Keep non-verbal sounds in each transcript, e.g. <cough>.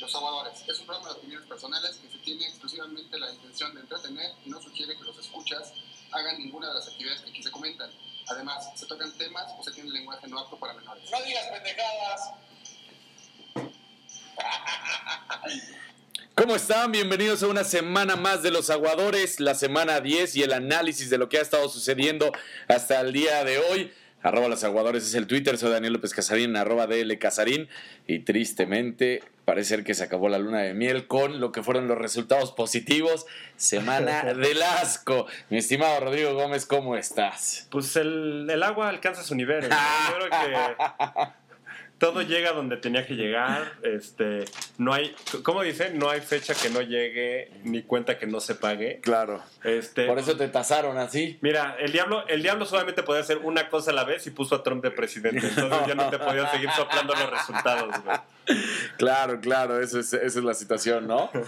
Los Aguadores es un programa de opiniones personales que se tiene exclusivamente la intención de entretener y no sugiere que los escuchas hagan ninguna de las actividades que aquí se comentan. Además, se tocan temas o se tiene lenguaje no apto para menores. No digas pendejadas. ¿Cómo están? Bienvenidos a una semana más de los aguadores, la semana 10 y el análisis de lo que ha estado sucediendo hasta el día de hoy. Arroba los aguadores es el Twitter, soy Daniel López Casarín, arroba DL Casarín. Y tristemente, parece ser que se acabó la luna de miel con lo que fueron los resultados positivos. Semana <laughs> del asco. Mi estimado Rodrigo Gómez, ¿cómo estás? Pues el, el agua alcanza su nivel. ¿no? Yo creo que todo llega donde tenía que llegar. Este, no hay, ¿cómo dicen? No hay fecha que no llegue ni cuenta que no se pague. Claro. Este, Por eso te tasaron así. Mira, el diablo, el diablo solamente podía hacer una cosa a la vez y puso a Trump de presidente. <laughs> Entonces ya no te podía seguir soplando los resultados, güey. Claro, claro, eso es, esa es la situación, ¿no? <laughs>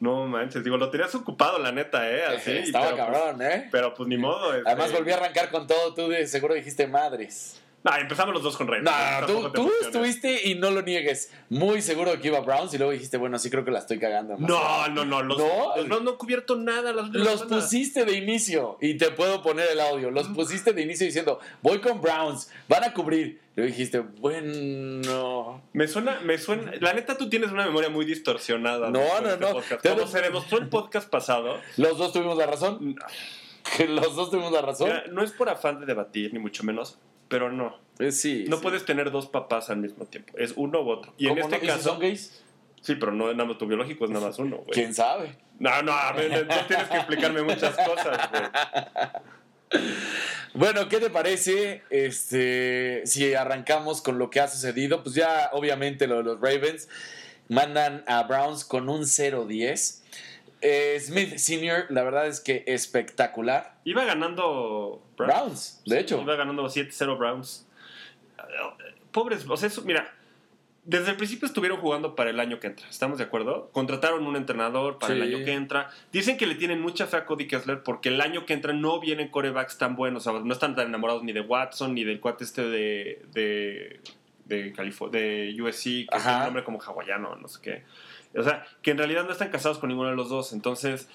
No manches, digo, lo tenías ocupado, la neta, ¿eh? Así, Estaba pero, pues, cabrón, ¿eh? pero pues ni modo. este- Además volví a arrancar con todo, tú de seguro dijiste madres. No, empezamos los dos con. No, no, tú, tú estuviste y no lo niegues. Muy seguro de que iba Browns y luego dijiste, bueno, sí creo que la estoy cagando. No, no, no. Los, ¿No? los Browns no han cubierto nada. Las Los pusiste de inicio y te puedo poner el audio. Los pusiste de inicio diciendo, voy con Browns, van a cubrir. Luego dijiste, bueno. Me suena, me suena. La neta, tú tienes una memoria muy distorsionada. No, no, este no. podcast. Se demostró el podcast pasado. <laughs> Los dos tuvimos la razón. Que <laughs> los dos tuvimos la razón. mira, no es por afán de debatir, ni mucho menos, pero no. Eh, sí. No sí. puedes tener dos papás al mismo tiempo. Es uno u otro. Y en ¿Cómo este no? ¿Y si caso. son gays? Sí, pero no nada más tu biológico es nada más uno, güey. ¿Quién sabe? No, no, a ver, no tienes que explicarme muchas cosas, güey. <laughs> Bueno, ¿qué te parece este, si arrancamos con lo que ha sucedido? Pues ya obviamente lo de los Ravens mandan a Browns con un 0-10. Eh, Smith Sr., la verdad es que espectacular. Iba ganando Browns, de hecho. Iba ganando 7-0 Browns. Pobres, o sea, eso, mira, desde el principio estuvieron jugando para el año que entra, ¿estamos de acuerdo? Contrataron un entrenador para el año que entra. Dicen que le tienen mucha fe a Cody Kessler porque el año que entra no vienen corebacks tan buenos, o sea, no están tan enamorados ni de Watson ni del cuate este de, de, de, de USC, que es un nombre como hawaiano, no sé qué. O sea, que en realidad no están casados con ninguno de los dos, entonces,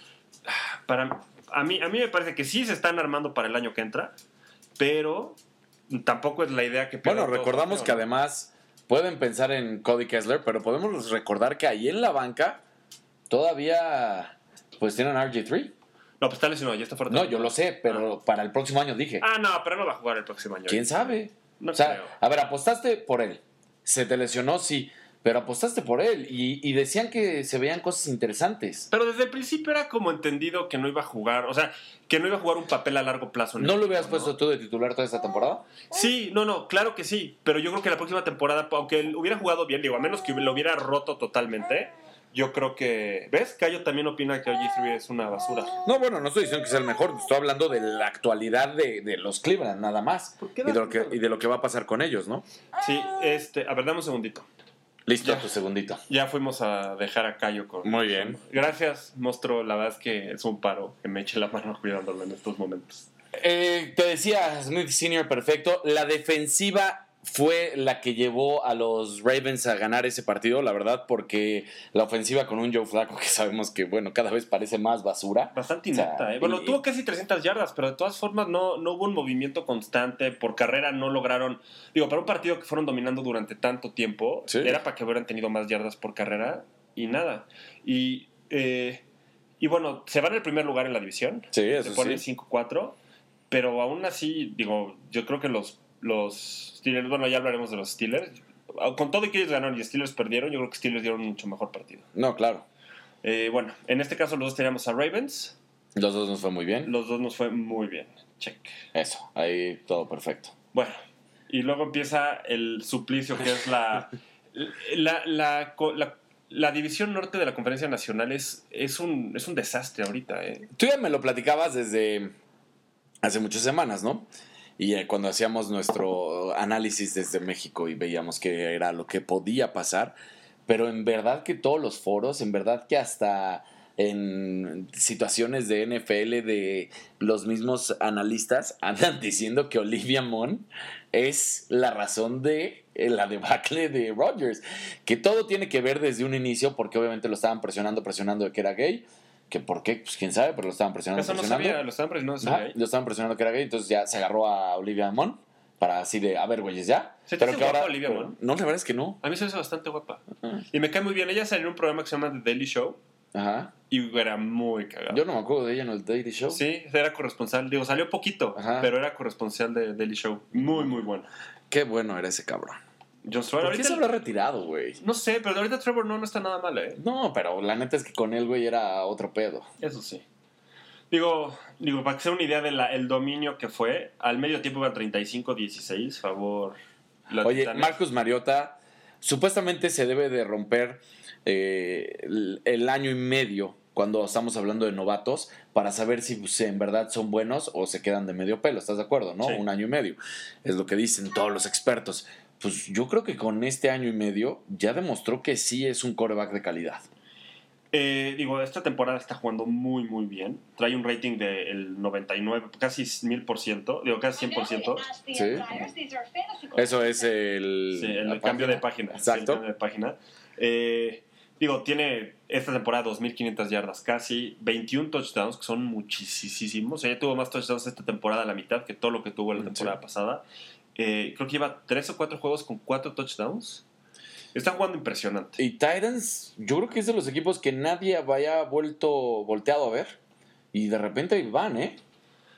para, a, mí, a mí me parece que sí se están armando para el año que entra, pero tampoco es la idea que Bueno, recordamos que ¿no? además pueden pensar en Cody Kessler, pero podemos recordar que ahí en la banca todavía pues tienen RG3. No, pues está lesionado, ya está fuera. de No, yo lo sé, pero para el próximo año dije. Ah, no, pero no va a jugar el próximo año. ¿Quién sabe? No o sea, creo. a ver, apostaste por él. Se te lesionó, sí, pero apostaste por él y, y decían que se veían cosas interesantes. Pero desde el principio era como entendido que no iba a jugar, o sea, que no iba a jugar un papel a largo plazo. en ¿No lo hubieras equipo, puesto tú de titular toda esta temporada? Sí, no, no, claro que sí. Pero yo creo que la próxima temporada, aunque él hubiera jugado bien, digo, a menos que lo hubiera roto totalmente, yo creo que. ¿Ves? Cayo también opina que OG3 es una basura. No, bueno, no estoy diciendo que sea el mejor, estoy hablando de la actualidad de, de los Cleveland, nada más. ¿Por qué Y de, lo que, y de lo que va a pasar con ellos, ¿no? Sí, este. A ver, dame un segundito. Listo, Ya. tu segundito. Ya fuimos a dejar a Cayo con. Muy bien. Gracias, monstruo. La verdad es que es un paro que me eche la mano cuidándolo en estos momentos. Eh, te decía, Smith Senior, perfecto. La defensiva fue la que llevó a los Ravens a ganar ese partido, la verdad, porque la ofensiva con un Joe Flaco, que sabemos que, bueno, cada vez parece más basura. Bastante O sea, inepta, ¿eh? Bueno, y- tuvo casi 300 yardas, pero de todas formas no, no hubo un movimiento constante. Por carrera no lograron. Digo, para un partido que fueron dominando durante tanto tiempo, Sí. era para que hubieran tenido más yardas por carrera y nada. Y, eh, y bueno, se van al primer lugar en la división. Sí, se eso ponen sí. 5-4, pero aún así, digo, yo creo que los, los Steelers, bueno, ya hablaremos de los Steelers. Con todo y que ellos ganaron y Steelers perdieron, yo creo que Steelers dieron un mucho mejor partido. No, claro. Eh, bueno, en este caso los dos teníamos a Ravens. Los dos nos fue muy bien. Los dos nos fue muy bien. Check. Eso, ahí todo perfecto. Bueno, y luego empieza el suplicio que es la. <laughs> La, la, la división norte de la conferencia nacional es, es, un, es un desastre ahorita. ¿eh? Tú ya me lo platicabas desde hace muchas semanas, ¿no? Y eh, cuando hacíamos nuestro análisis desde México y veíamos que era lo que podía pasar, pero en verdad que todos los foros, en verdad que hasta en situaciones de NFL de los mismos analistas <laughs> andan diciendo que Olivia Munn es la razón de la debacle de Rodgers. Que todo tiene que ver desde un inicio, porque obviamente lo estaban presionando, presionando de que era gay. Que por qué, pues quién sabe, pero lo estaban presionando. Eso no presionando. sabía, lo estaban presionando. Lo estaban presionando que era gay, entonces ya se agarró a Olivia Munn para así de, a ver, güeyes, ya. ¿Se te Pero que ahora. Olivia Munn? No, la verdad es que no. A mí se me hace bastante guapa. Y me cae muy bien. Ella salió en un programa que se llama The Daily Show Ajá. y era muy cagada. Yo no me acuerdo de ella en el Daily Show. Sí, era corresponsal. Digo, salió poquito, Ajá. pero era corresponsal de Daily Show. Muy, muy bueno. Qué bueno era ese cabrón. John Stewart. ¿Por qué ahorita- se habrá retirado, güey? No sé, pero ahorita Trevor no, no está nada mal, ¿eh? No, pero la neta es que con él, güey, era otro pedo. Eso sí. Digo, digo para que sea una idea del dominio que fue, al medio tiempo iba 35-16, favor. Oye, Titanes. Marcus Mariota, supuestamente se debe de romper eh, el, el año y medio cuando estamos hablando de novatos para saber si pues, en verdad son buenos o se quedan de medio pelo, ¿estás de acuerdo? ¿No? Sí. Un año y medio. Es lo que dicen todos los expertos. Pues yo creo que con este año y medio ya demostró que sí es un coreback de calidad. Eh, digo, esta temporada está jugando muy, muy bien. Trae un rating del 99, casi 1000%, digo, casi 100%. Sí. Eso es el, Sí, el cambio de página. sí, el Exacto. cambio de página. Eh, digo, tiene esta temporada 2.500 yardas casi, 21 touchdowns, que son muchísimos. O sea, ya tuvo más touchdowns esta temporada a la mitad que todo lo que tuvo la Sí. temporada pasada. Eh, creo que lleva 3 o 4 juegos con 4 touchdowns. Está jugando impresionante. Y Titans, yo creo que es de los equipos que nadie haya vuelto volteado a ver. Y de repente van, ¿eh?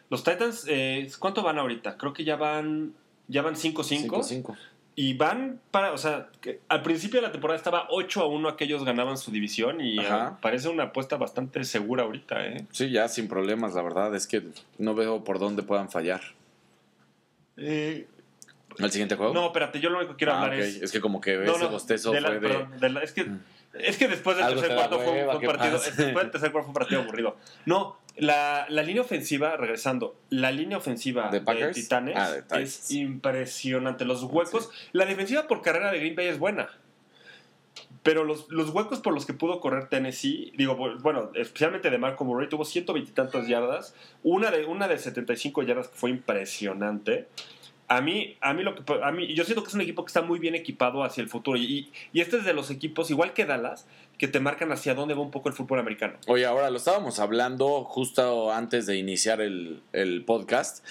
Los Titans, eh, ¿cuánto van ahorita? Creo que ya van ya van 5-5. 5-5. Y van para, o sea, que al principio de la temporada estaba 8 a 1 aquellos ganaban su división y eh, parece una apuesta bastante segura ahorita, ¿eh? Sí, ya sin problemas, la verdad. Es que no veo por dónde puedan fallar. Eh, ¿El siguiente juego? no, espérate, yo lo único que quiero Ah, hablar es... es... que como que No, ese no, bostezo de la- fue de... perdón, de la- es, que, Mm. es que después del Algo tercer cuarto fue, un- hueva, fue un ¿qué partido, después del tercer cuarto fue un partido <laughs> aburrido. No, la, la línea ofensiva, regresando, la línea ofensiva ¿De? Titanes Ah, de es impresionante. Los huecos, la defensiva por carrera de Green Bay es buena. Pero los, los huecos por los que pudo correr Tennessee, digo, bueno, especialmente de Marco Murray, tuvo 120 y tantas yardas, una de, una de 75 yardas que fue impresionante. A mí, a mí lo que a mí, yo siento que es un equipo que está muy bien equipado hacia el futuro. Y, este es de los equipos, igual que Dallas, que te marcan hacia dónde va un poco el fútbol americano. Oye, ahora lo estábamos hablando justo antes de iniciar el, el podcast.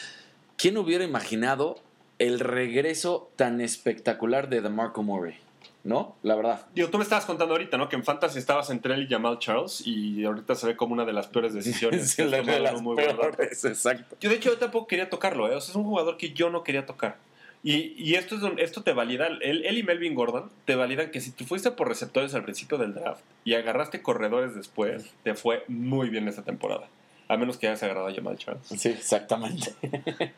¿Quién hubiera imaginado el regreso tan espectacular de DeMarco Murray? ¿No? La verdad. Digo, tú me estabas contando ahorita, ¿no? Que en Fantasy estabas entre él y Jamal Charles y ahorita se ve como una de las peores decisiones. <laughs> Sí, la- en las muy peores, exacto. Yo, de hecho, yo tampoco quería tocarlo, ¿eh? O sea, es un jugador que yo no quería tocar. Y, y esto, es esto te valida, él, él y Melvin Gordon te validan que si tú fuiste por receptores al principio del draft y agarraste corredores después, te fue muy bien esta temporada. A menos que hayas agarrado a Jamal Charles. Sí, exactamente. <laughs>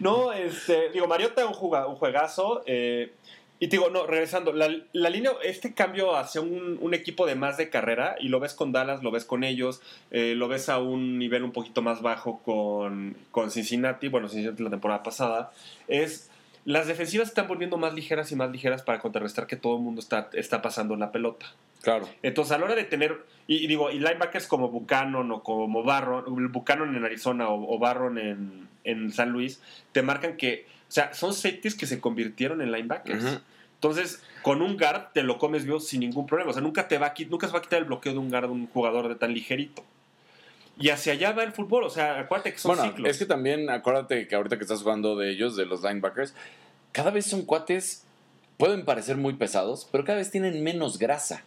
No, este, digo, Mariota un, un juegazo. eh, y te digo, no, regresando, la, la línea, este cambio hacia un, un equipo de más de carrera, y lo ves con Dallas, lo ves con ellos, eh, lo ves a un nivel un poquito más bajo con, con Cincinnati, bueno, Cincinnati la temporada pasada, es las defensivas están volviendo más ligeras y más ligeras para contrarrestar que todo el mundo está, está pasando la pelota. Claro. Entonces, a la hora de tener, y, y digo, y linebackers como Buchanan o como Barron, Buchanan en Arizona o, o Barron en, en San Luis, te marcan que, o sea, son safeties que se convirtieron en linebackers. Entonces, con un guard te lo comes vivo sin ningún problema. O sea, nunca, te va a, qui- nunca se va a quitar el bloqueo de un guard de un jugador de tan ligerito. Y hacia allá va el fútbol. O sea, acuérdate que son Bueno, ciclos. es que también acuérdate que ahorita que estás jugando de ellos, de los linebackers, cada vez son cuates, pueden parecer muy pesados, pero cada vez tienen menos grasa.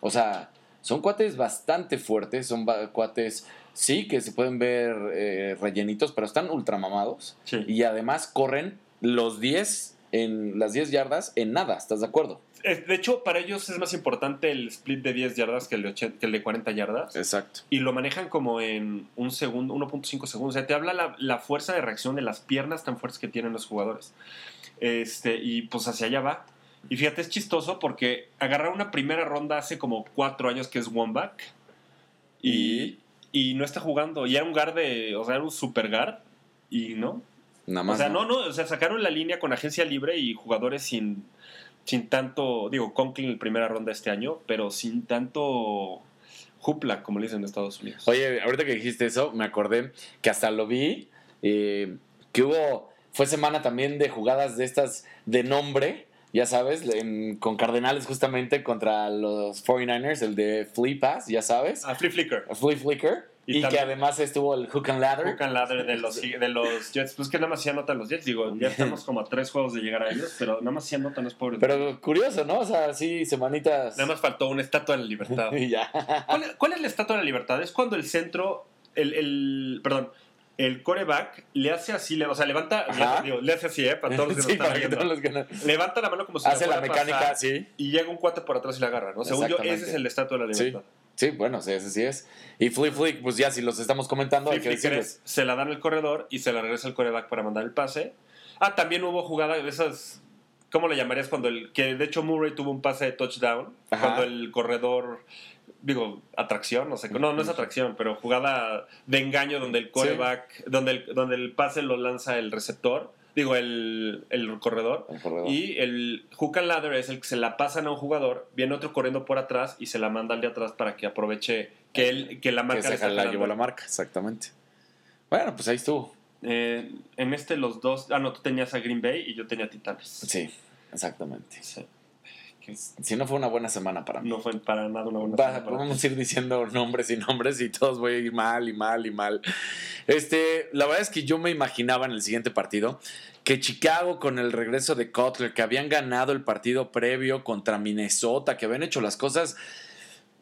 O sea, son cuates bastante fuertes, son cuates, sí, que se pueden ver eh, rellenitos, pero están ultramamados. Sí. Y además corren los 10 en las 10 yardas en nada, ¿estás de acuerdo? De hecho, para ellos es más importante el split de 10 yardas que el de, 80 que el de 40 yardas. Exacto. y lo manejan como en un segundo, 1.5 segundos. O sea, te habla la, la fuerza de reacción de las piernas tan fuertes que tienen los jugadores. Este, y pues hacia allá va. Y fíjate, es chistoso porque agarrar una primera ronda hace como cuatro años que es one back y, y no está jugando. Y era un guard de, o sea, era un super guard y no. Nada más. o sea, no, no, o sea, sacaron la línea con agencia libre y jugadores sin, sin tanto, digo, Conklin en primera ronda este año, pero sin tanto Jupla, como le dicen en Estados Unidos. Oye, ahorita que dijiste eso, me acordé que hasta lo vi, eh, que hubo, fue semana también de jugadas de estas de nombre, ya sabes, en- con Cardenales justamente contra los 49ers, el de Flea Pass, ya sabes, Ah, Flea Flicker. Flea Flicker, Y y, que además estuvo el Hook and Ladder. Hook and ladder de los, de los Jets. Pues que nada más sí anotan los Jets. Digo, ya estamos como a tres juegos de llegar a ellos, pero nada más sí anotan los pobres. Pero curioso, ¿no? O sea, sí, semanitas. Nada más faltó una estatua de la libertad. <laughs> Y ya. ¿Cuál, cuál es la estatua de la libertad? Es cuando el centro, el, el perdón, el coreback le hace así, le- o sea, levanta, le, digo, le hace así, ¿eh? Para todos los que Sí, nos están los que no- Levanta la mano como si Hace la mecánica, pasar, sí. Y llega un cuate por atrás y la agarra, ¿no? Según yo, ese es el estatua de la libertad. Sí, bueno, sí, ese sí es. Y Flea Flick, pues ya si los estamos comentando, hay que decirles. es, se la dan al corredor y se la regresa al coreback para mandar el pase. Ah, también hubo jugada de esas. ¿Cómo le llamarías cuando el. Que de hecho Murray tuvo un pase de touchdown. Ajá. Cuando el corredor. Digo, atracción, no sé. No, no es atracción, pero jugada de engaño donde el coreback. Donde, el, donde el pase lo lanza el receptor. Digo, el, el corredor. El corredor. Y el hook and ladder es el que se la pasan a un jugador, viene otro corriendo por atrás y se la manda al de atrás para que aproveche que, él, que la que marca se le está la llevó la marca, exactamente. Bueno, pues ahí estuvo. Eh, en este los dos... Ah, no, tú tenías a Green Bay y yo tenía a Titanes. Sí, exactamente. Sí. Que Si no fue una buena semana para mí. no fue para nada una buena Va- semana para vamos a ir diciendo nombres y nombres y todos voy a ir mal y mal y mal. Este, la verdad es que yo me imaginaba en el siguiente partido que Chicago con el regreso de Cutler, que habían ganado el partido previo contra Minnesota, que habían hecho las cosas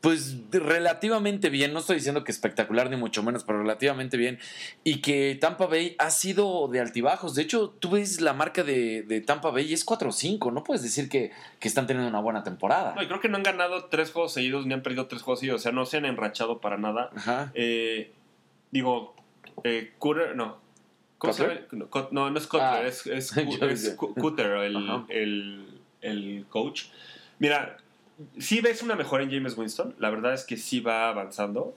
pues relativamente bien, no estoy diciendo que espectacular ni mucho menos, pero relativamente bien, y que Tampa Bay ha sido de altibajos. De hecho, tú ves la marca de, de Tampa Bay y es 4-5, no puedes decir que, que están teniendo una buena temporada. No, y creo que no han ganado tres juegos seguidos ni han perdido tres juegos seguidos. O sea, no se han enrachado para nada. Ajá. Eh, digo, eh, Cutter, no. ¿Cómo se llama? No, no, es Cutler, Ah. es, es, <laughs> es Cutter, el, el, el coach. Mira, sí ves una mejora en James Winston. La verdad es que sí va avanzando.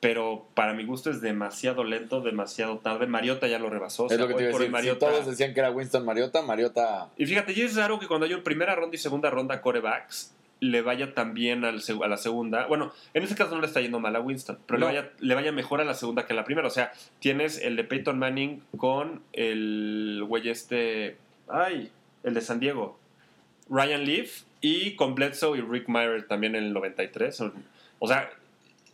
Pero para mi gusto es demasiado lento, demasiado tarde. Mariota ya lo rebasó. o Es sea, lo que te iba a decir. Si todos decían que era Winston Mariota, Mariota. y fíjate, y es raro que cuando hay una primera ronda y segunda ronda corebacks, le vaya también al a la segunda. Bueno, en este caso no le está yendo mal a Winston, pero No. le, vaya, le vaya mejor a la segunda que a la primera. O sea, tienes el de Peyton Manning con el güey este. Ay, el de San Diego. Ryan Leaf y con Bledsoe y Rick Meyer también en el 93. O sea,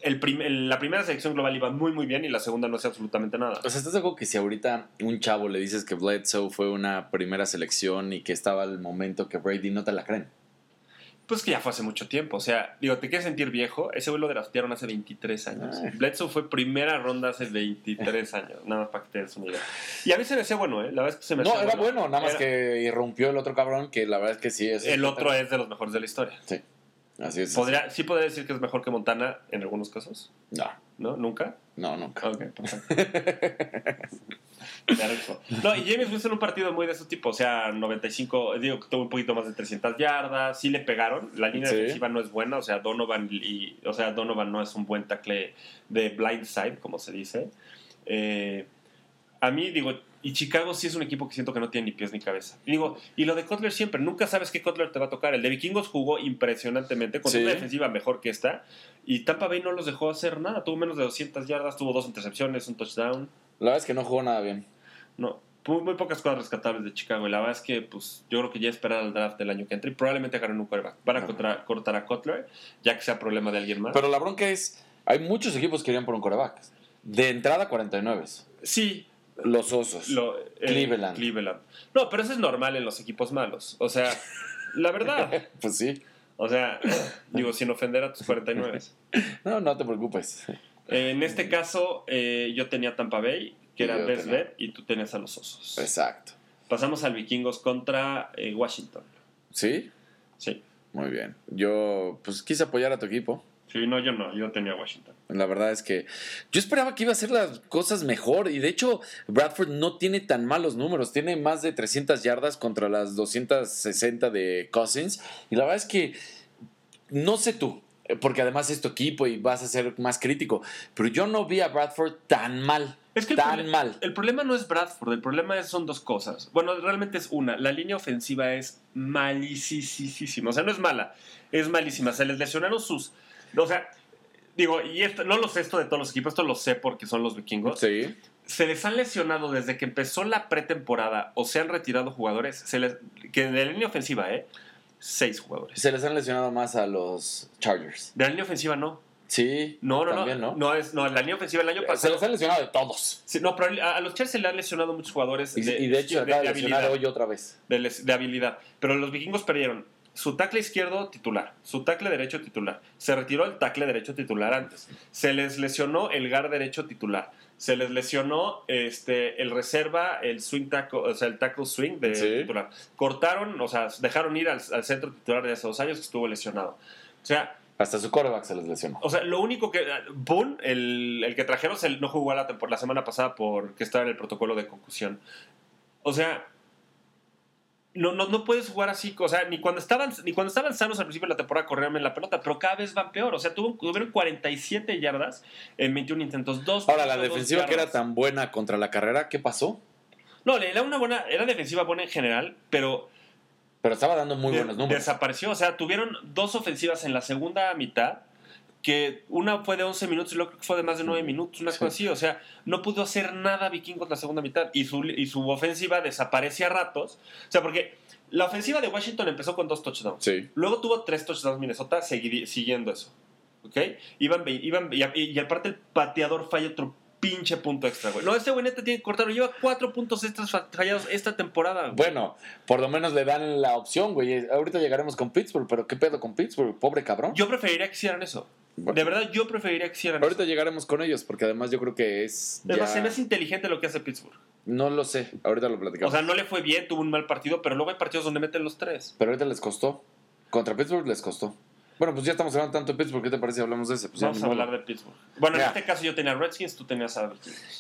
el prim- el- la primera selección global iba muy, muy bien y la segunda no hace absolutamente nada. O sea, ¿estás de acuerdo que si ahorita un chavo le dices que Bledsoe fue una primera selección y que estaba al momento que Brady no te la creen? Pues que ya fue hace mucho tiempo. O sea, digo, ¿te quieres sentir viejo? Ese güey lo draftearon hace 23 años. Ay. Bledsoe fue primera ronda hace 23 <laughs> años. Nada más para que te des una idea. Y a mí se me hacía bueno, ¿eh? La verdad es que se me No, hacía era bueno, nada más Era- que irrumpió el otro cabrón, que la verdad es que sí es. El otro es de los mejores de la historia. Sí, así es. Podría, sí podría decir que es mejor que Montana en algunos casos. No, ¿No? ¿Nunca? no, nunca. Ok, perfecto. <laughs> No, y James Winston un partido muy de ese tipo, o sea, 95, digo que tuvo un poquito más de 300 yardas, sí le pegaron, la línea Sí. defensiva no es buena, o sea, Donovan y, o sea, Donovan no es un buen tackle de blind side, como se dice. Eh, a mí, digo, y Chicago sí es un equipo que siento que no tiene ni pies ni cabeza. Y digo, y lo de Cutler siempre, nunca sabes qué Cutler te va a tocar. El de Vikingos jugó impresionantemente, con Sí. una defensiva mejor que esta, y Tampa Bay no los dejó hacer nada, tuvo menos de 200 yardas, tuvo dos intercepciones, un touchdown. La verdad es que no jugó nada bien. No, muy, muy pocas cosas rescatables de Chicago. Y la verdad es que, pues, yo creo que ya esperar al draft del año que entra y probablemente agarren un quarterback. Van a contra- cortar a Cutler, ya que sea problema de alguien más. Pero la bronca es: hay muchos equipos que irían por un coreback. De entrada, 49. sí, Los osos. lo, eh, Cleveland. Cleveland. No, pero eso es normal en los equipos malos. O sea, <laughs> la verdad. Pues sí. O sea, digo, sin ofender a tus 49. <laughs> No, no te preocupes. En este caso, eh, yo tenía Tampa Bay, que era Best tenía- Bet, y tú tenías a los osos. Exacto. Pasamos al Vikingos contra eh, Washington. ¿Sí? Sí. Muy bien. Yo, pues quise apoyar a tu equipo. Sí, no, yo no, yo tenía Washington. La verdad es que yo esperaba que iba a hacer las cosas mejor y de hecho Bradford no tiene tan malos números, tiene más de 300 yardas contra las 260 de Cousins y la verdad es que no sé tú, porque además es tu equipo y vas a ser más crítico, pero yo no vi a Bradford tan mal, Es que el tan prole- mal. El problema no es Bradford, el problema es- son dos cosas. Bueno, realmente es una. La línea ofensiva es malísima. O sea, no es mala, es malísima. Se les lesionaron sus. O sea, digo, y esto, no lo sé esto de todos los equipos, esto lo sé porque son los vikingos. Sí. Se les han lesionado desde que empezó la pretemporada o se han retirado jugadores, se les, que de la línea ofensiva, ¿eh? Seis jugadores. Se les han lesionado más a los Chargers. De la línea ofensiva no. Sí. No, no, también, no. ¿no? No, es, no, la línea ofensiva el año Se pasado. les han lesionado de todos. Sí, no, pero a, a los Chargers se le han lesionado muchos jugadores. Y de, y de hecho acaba de lesionar habilidad, hoy otra vez. de, les- de habilidad. Pero los vikingos perdieron su tackle izquierdo titular, su tackle derecho titular. Se retiró el tackle derecho titular antes. Se les lesionó el guard derecho titular. Se les lesionó este, el reserva, el swing tackle, o sea, el tackle swing de Sí. titular. Cortaron, o sea, dejaron ir al, al centro titular de hace dos años que estuvo lesionado. O sea, Hasta su coreback se les lesionó. o sea, lo único que. Boone, el, el que trajeron, no jugó la, la semana pasada porque estaba en el protocolo de concusión. O sea. No, no, no puedes jugar así, o sea, ni cuando estaban ni cuando estaban sanos al principio de la temporada corrían en la pelota, pero cada vez van peor. O sea, tuvo, tuvieron 47 yardas en 21 intentos, dos Ahora, la defensiva que era tan buena contra la carrera, ¿qué pasó? No, era una buena, era defensiva buena en general, pero Pero estaba dando muy de- buenos números. Desapareció. O sea, tuvieron dos ofensivas en la segunda mitad. Que una fue de 11 minutos y la otra fue de más de 9 minutos, una Sí. cosa así. O sea, no pudo hacer nada Vikingos la segunda mitad. Y su, y su ofensiva desaparece a ratos. O sea, porque la ofensiva de Washington empezó con dos touchdowns. Sí. Luego tuvo tres touchdowns Minnesota siguiendo eso. ¿Ok? Iban, iban y, y aparte el pateador falla otro pinche punto extra, güey. No, este güey neta tiene que cortarlo. Lleva cuatro puntos extras fa- fallados esta temporada. güey. Bueno, por lo menos le dan la opción, güey. Ahorita llegaremos con Pittsburgh, pero ¿qué pedo con Pittsburgh? Pobre cabrón. Yo preferiría que hicieran eso. Bueno. De verdad, yo preferiría que hicieran Ahorita eso. llegaremos con ellos, porque además yo creo que es. Además, ya- se me hace inteligente lo que hace Pittsburgh. No lo sé, ahorita lo O platicamos. sea, no le fue bien, tuvo un mal partido, pero luego hay partidos donde meten los tres. Pero ahorita les costó. Contra Pittsburgh les costó. Bueno, pues ya estamos hablando tanto de Pittsburgh. ¿Qué te parece si hablamos de ese? Pues Vamos a hablar de Pittsburgh. Bueno, Mira. en este caso yo tenía Redskins, tú tenías a.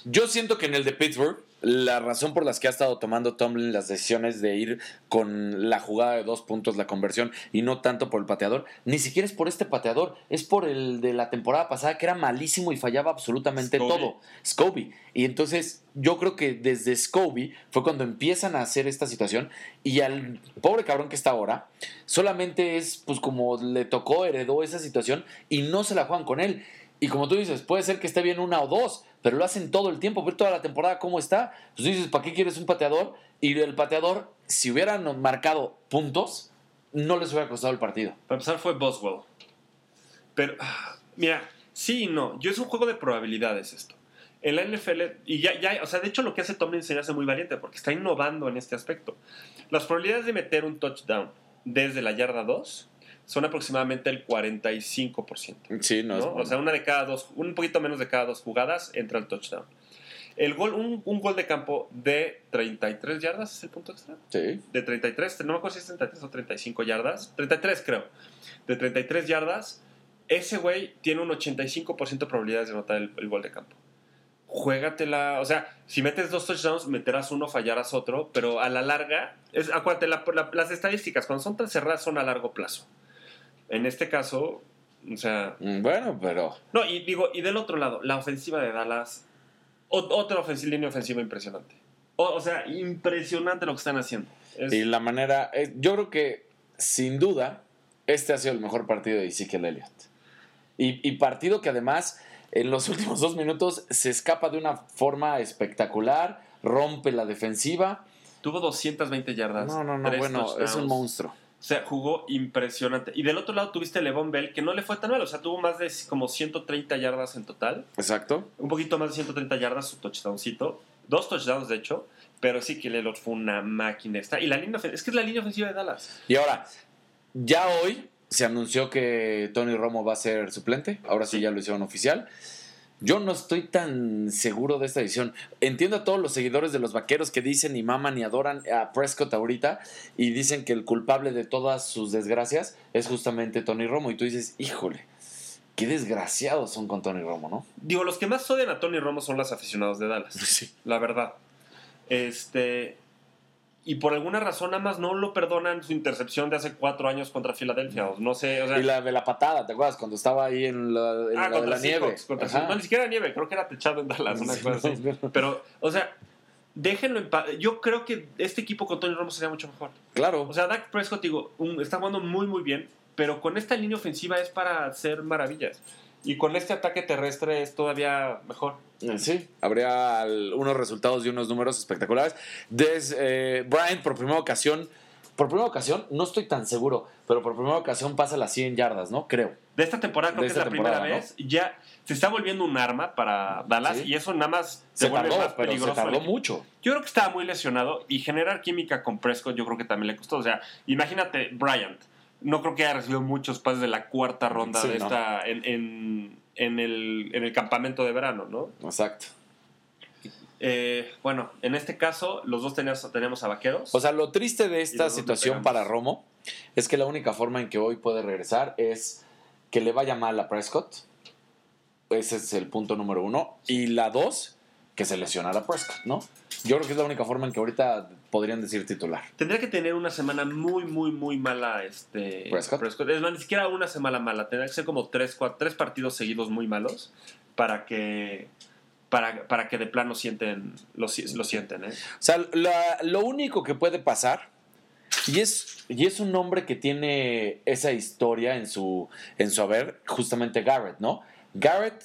Yo siento que en el de Pittsburgh, la razón por las que ha estado tomando Tomlin las decisiones de ir con la jugada de dos puntos, la conversión, y no tanto por el pateador, ni siquiera es por este pateador, es por el de la temporada pasada que era malísimo y fallaba absolutamente Scobie. todo. Scobie. Y entonces yo creo que desde Scobie fue cuando empiezan a hacer esta situación y al pobre cabrón que está ahora, solamente es pues como le tocó, heredó esa situación y no se la juegan con él. Y como tú dices, puede ser que esté bien una o dos, pero lo hacen todo el tiempo, ver toda la temporada cómo está. Pues dices, ¿para qué quieres un pateador? Y el pateador, si hubieran marcado puntos, no les hubiera costado el partido. Para empezar fue Boswell. Pero, ah, mira, sí y no. Yo es un juego de probabilidades esto. En la NFL, y ya, ya, o sea, de hecho lo que hace Tomlin se hace muy valiente porque está innovando en este aspecto. Las probabilidades de meter un touchdown desde la yarda 2 son aproximadamente el 45%. Sí, no, ¿no? O sea, una de cada dos, un poquito menos de cada dos jugadas entra el touchdown. El gol, un, un gol de campo de 33 yardas es el punto extra. sí. De 33, no me acuerdo si es 33 o 35 yardas. 33 creo. De 33 yardas, ese güey tiene un 85% de probabilidades de anotar el, el gol de campo. Juégatela, o sea, si metes dos touchdowns, meterás uno, fallarás otro, pero a la larga, es, acuérdate, la- la- las estadísticas cuando son tan cerradas son a largo plazo. En este caso, o sea, Mm, Bueno, pero no, y digo, y del otro lado, la ofensiva de Dallas, o- otra ofensiva, línea ofensiva impresionante. O, o sea, impresionante lo que están haciendo. Es- y la manera, eh, yo creo que sin duda este ha sido el mejor partido de Ezekiel Elliott. Y, y partido que además en los <laughs> últimos dos minutos se escapa de una forma espectacular, rompe la defensiva. Tuvo 220 yardas. No, no, no, bueno, es touchdowns. un monstruo. O sea, jugó impresionante. Y del otro lado tuviste a Levon Bell, que no le fue tan mal. O sea, tuvo más de como 130 yardas en total. Exacto. Un poquito más de 130 yardas su touchdowncito. Dos touchdowns, de hecho. Pero sí que Lelot fue una máquina. Está. Y la línea ofensiva, es que es la línea ofensiva de Dallas. Y ahora, ya hoy se anunció que Tony Romo va a ser suplente. Ahora sí, ya lo hicieron oficial. Yo no estoy tan seguro de esta decisión. Entiendo a todos los seguidores de los vaqueros que dicen y maman y adoran a Prescott ahorita y dicen que el culpable de todas sus desgracias es justamente Tony Romo. Y tú dices, híjole, qué desgraciados son con Tony Romo, ¿no? Digo, los que más odian a Tony Romo son los aficionados de Dallas. <laughs> Sí. la verdad. Este. Y por alguna razón nada más no lo perdonan su intercepción de hace cuatro años contra Filadelfia. no sé, o sea. Y la de la patada, ¿te acuerdas? Cuando estaba ahí en la, en ah, la de contra la nieve. Contra. No, ni siquiera nieve, creo que era techado en Dallas, una Sí, cosa así. <laughs> no. Pero, o sea, déjenlo en paz. Yo creo que este equipo con Tony Romo sería mucho mejor. Claro. O sea, Dak Prescott, digo, un- está jugando muy, muy bien, pero con esta línea ofensiva es para hacer maravillas. Y con este ataque terrestre es todavía mejor. Eh, Sí, habría al- unos resultados y unos números espectaculares. Des, eh, Bryant, por primera ocasión, por primera ocasión, no estoy tan seguro, pero por primera ocasión pasa las 100 yardas, ¿no? Creo. De esta temporada creo De que esta es la primera temporada, vez. Ya se está volviendo un arma para Dallas Sí. y eso nada más se Se vuelve tardó, más pero se peligroso. al tardó mucho. Yo creo que estaba muy lesionado y generar química con Prescott yo creo que también le costó. O sea, imagínate Bryant. No creo que haya recibido muchos pases de la cuarta ronda Sí, de no. esta en, en- en el, en el campamento de verano, ¿no? Exacto. Eh, bueno, en este caso, los dos teníamos, tenemos a vaqueros. O sea, lo triste de esta situación para Romo es que la única forma en que hoy puede regresar es que le vaya mal a Prescott. Ese es el punto número uno. Y la dos, que se lesionara Prescott, ¿no? Yo creo que es la única forma en que ahorita podrían decir titular. Tendría que tener una semana muy, muy, muy mala este Prescott. Es más, ni siquiera una semana mala. Tendría que ser como tres, cuatro, tres partidos seguidos muy malos para que para, para que de plano sienten lo, si- lo sienten. ¿eh? O sea, la- lo único que puede pasar, y es, y es un hombre que tiene esa historia en su, en su haber, justamente Garrett, ¿no? Garrett,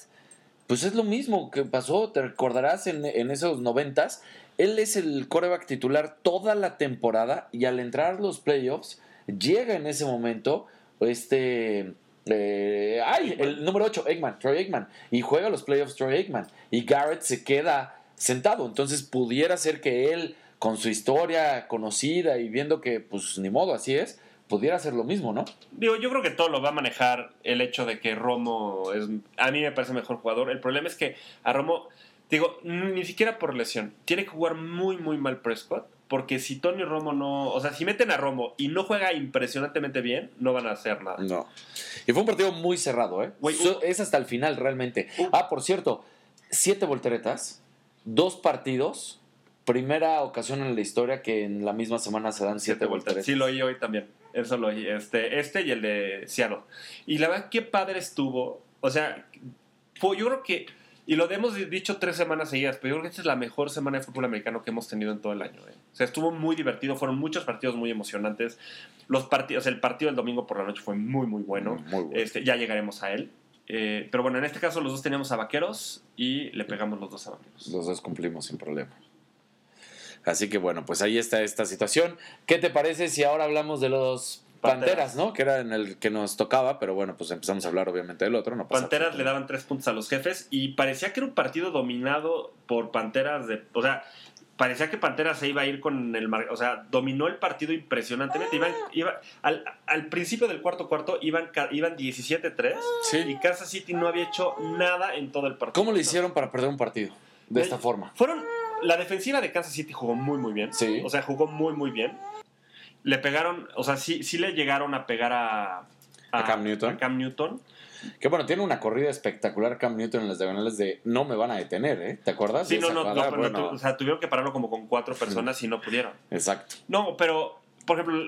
pues es lo mismo que pasó, te recordarás en, en esos noventas, él es el coreback titular toda la temporada y al entrar a los playoffs, llega en ese momento este... eh, ay, el número 8, Eggman, Troy Eggman. Y juega los playoffs Troy Eggman. Y Garrett se queda sentado. Entonces pudiera ser que él, con su historia conocida y viendo que, pues ni modo, así es, pudiera hacer lo mismo, ¿no? Digo, yo creo que todo lo va a manejar el hecho de que Romo es. A mí me parece mejor jugador. El problema es que a Romo, digo, ni siquiera por lesión, tiene que jugar muy, muy mal Prescott. Porque si Tony Romo no. O sea, si meten a Romo y no juega impresionantemente bien, no van a hacer nada. No. Y fue un partido muy cerrado, ¿eh? Güey, So- hubo- es hasta el final, realmente. Ah, por cierto, siete volteretas, dos partidos, primera ocasión en la historia que en la misma semana se dan siete, volteretas. Sí, lo oí hoy también. Eso lo oí. Este, este y el de Seattle. Y la verdad, qué padre estuvo. O sea, fue- yo creo que. Y lo hemos dicho tres semanas seguidas, pero yo creo que esta es la mejor semana de fútbol americano que hemos tenido en todo el año. ¿eh? O sea, estuvo muy divertido. Fueron muchos partidos muy emocionantes. Los partidos, el partido del domingo por la noche fue muy, muy bueno. Muy bueno. Este, ya llegaremos a él. Eh, pero bueno, en este caso los dos teníamos a vaqueros y le pegamos los dos a vaqueros. Los dos cumplimos sin problema. Así que bueno, pues ahí está esta situación. ¿Qué te parece si ahora hablamos de los Panteras. Panteras, ¿no? Que era en el que nos tocaba, pero bueno, pues empezamos a hablar obviamente del otro. No pasa Panteras le daban tres puntos a los jefes y parecía que era un partido dominado por Panteras de, o sea, parecía que Panteras se iba a ir con el mar- o sea, dominó el partido impresionantemente. Iban, iba, al, al principio del cuarto cuarto iban, ca- iban 17-3 Sí. y Kansas City no había hecho nada en todo el partido. ¿Cómo le hicieron para perder un partido de esta forma? Fueron la defensiva de Kansas City jugó muy muy bien. Sí. O sea, jugó muy muy bien. Le pegaron, o sea, sí, sí le llegaron a pegar a, ¿A Cam Newton? a Cam Newton. Que bueno, tiene una corrida espectacular Cam Newton en las diagonales de no me van a detener, ¿eh? ¿Te acuerdas? Sí, no, no, no, jugada? pero Bueno, tu- o sea, tuvieron que pararlo como con cuatro personas y no pudieron. Exacto. No, pero, por ejemplo,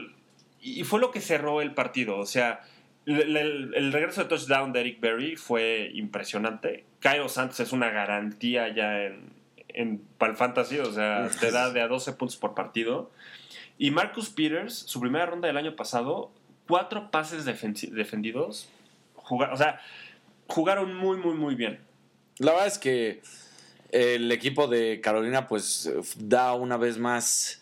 y fue lo que cerró el partido. O sea, el, el- el regreso de touchdown de Eric Berry fue impresionante. Cairo Santos es una garantía ya en, en para el fantasy, o sea, te da de a 12 puntos por partido. Y Marcus Peters, su primera ronda del año pasado, cuatro pases defendidos. juga- o sea, jugaron muy, muy, muy bien. La verdad es que el equipo de Carolina pues da una vez más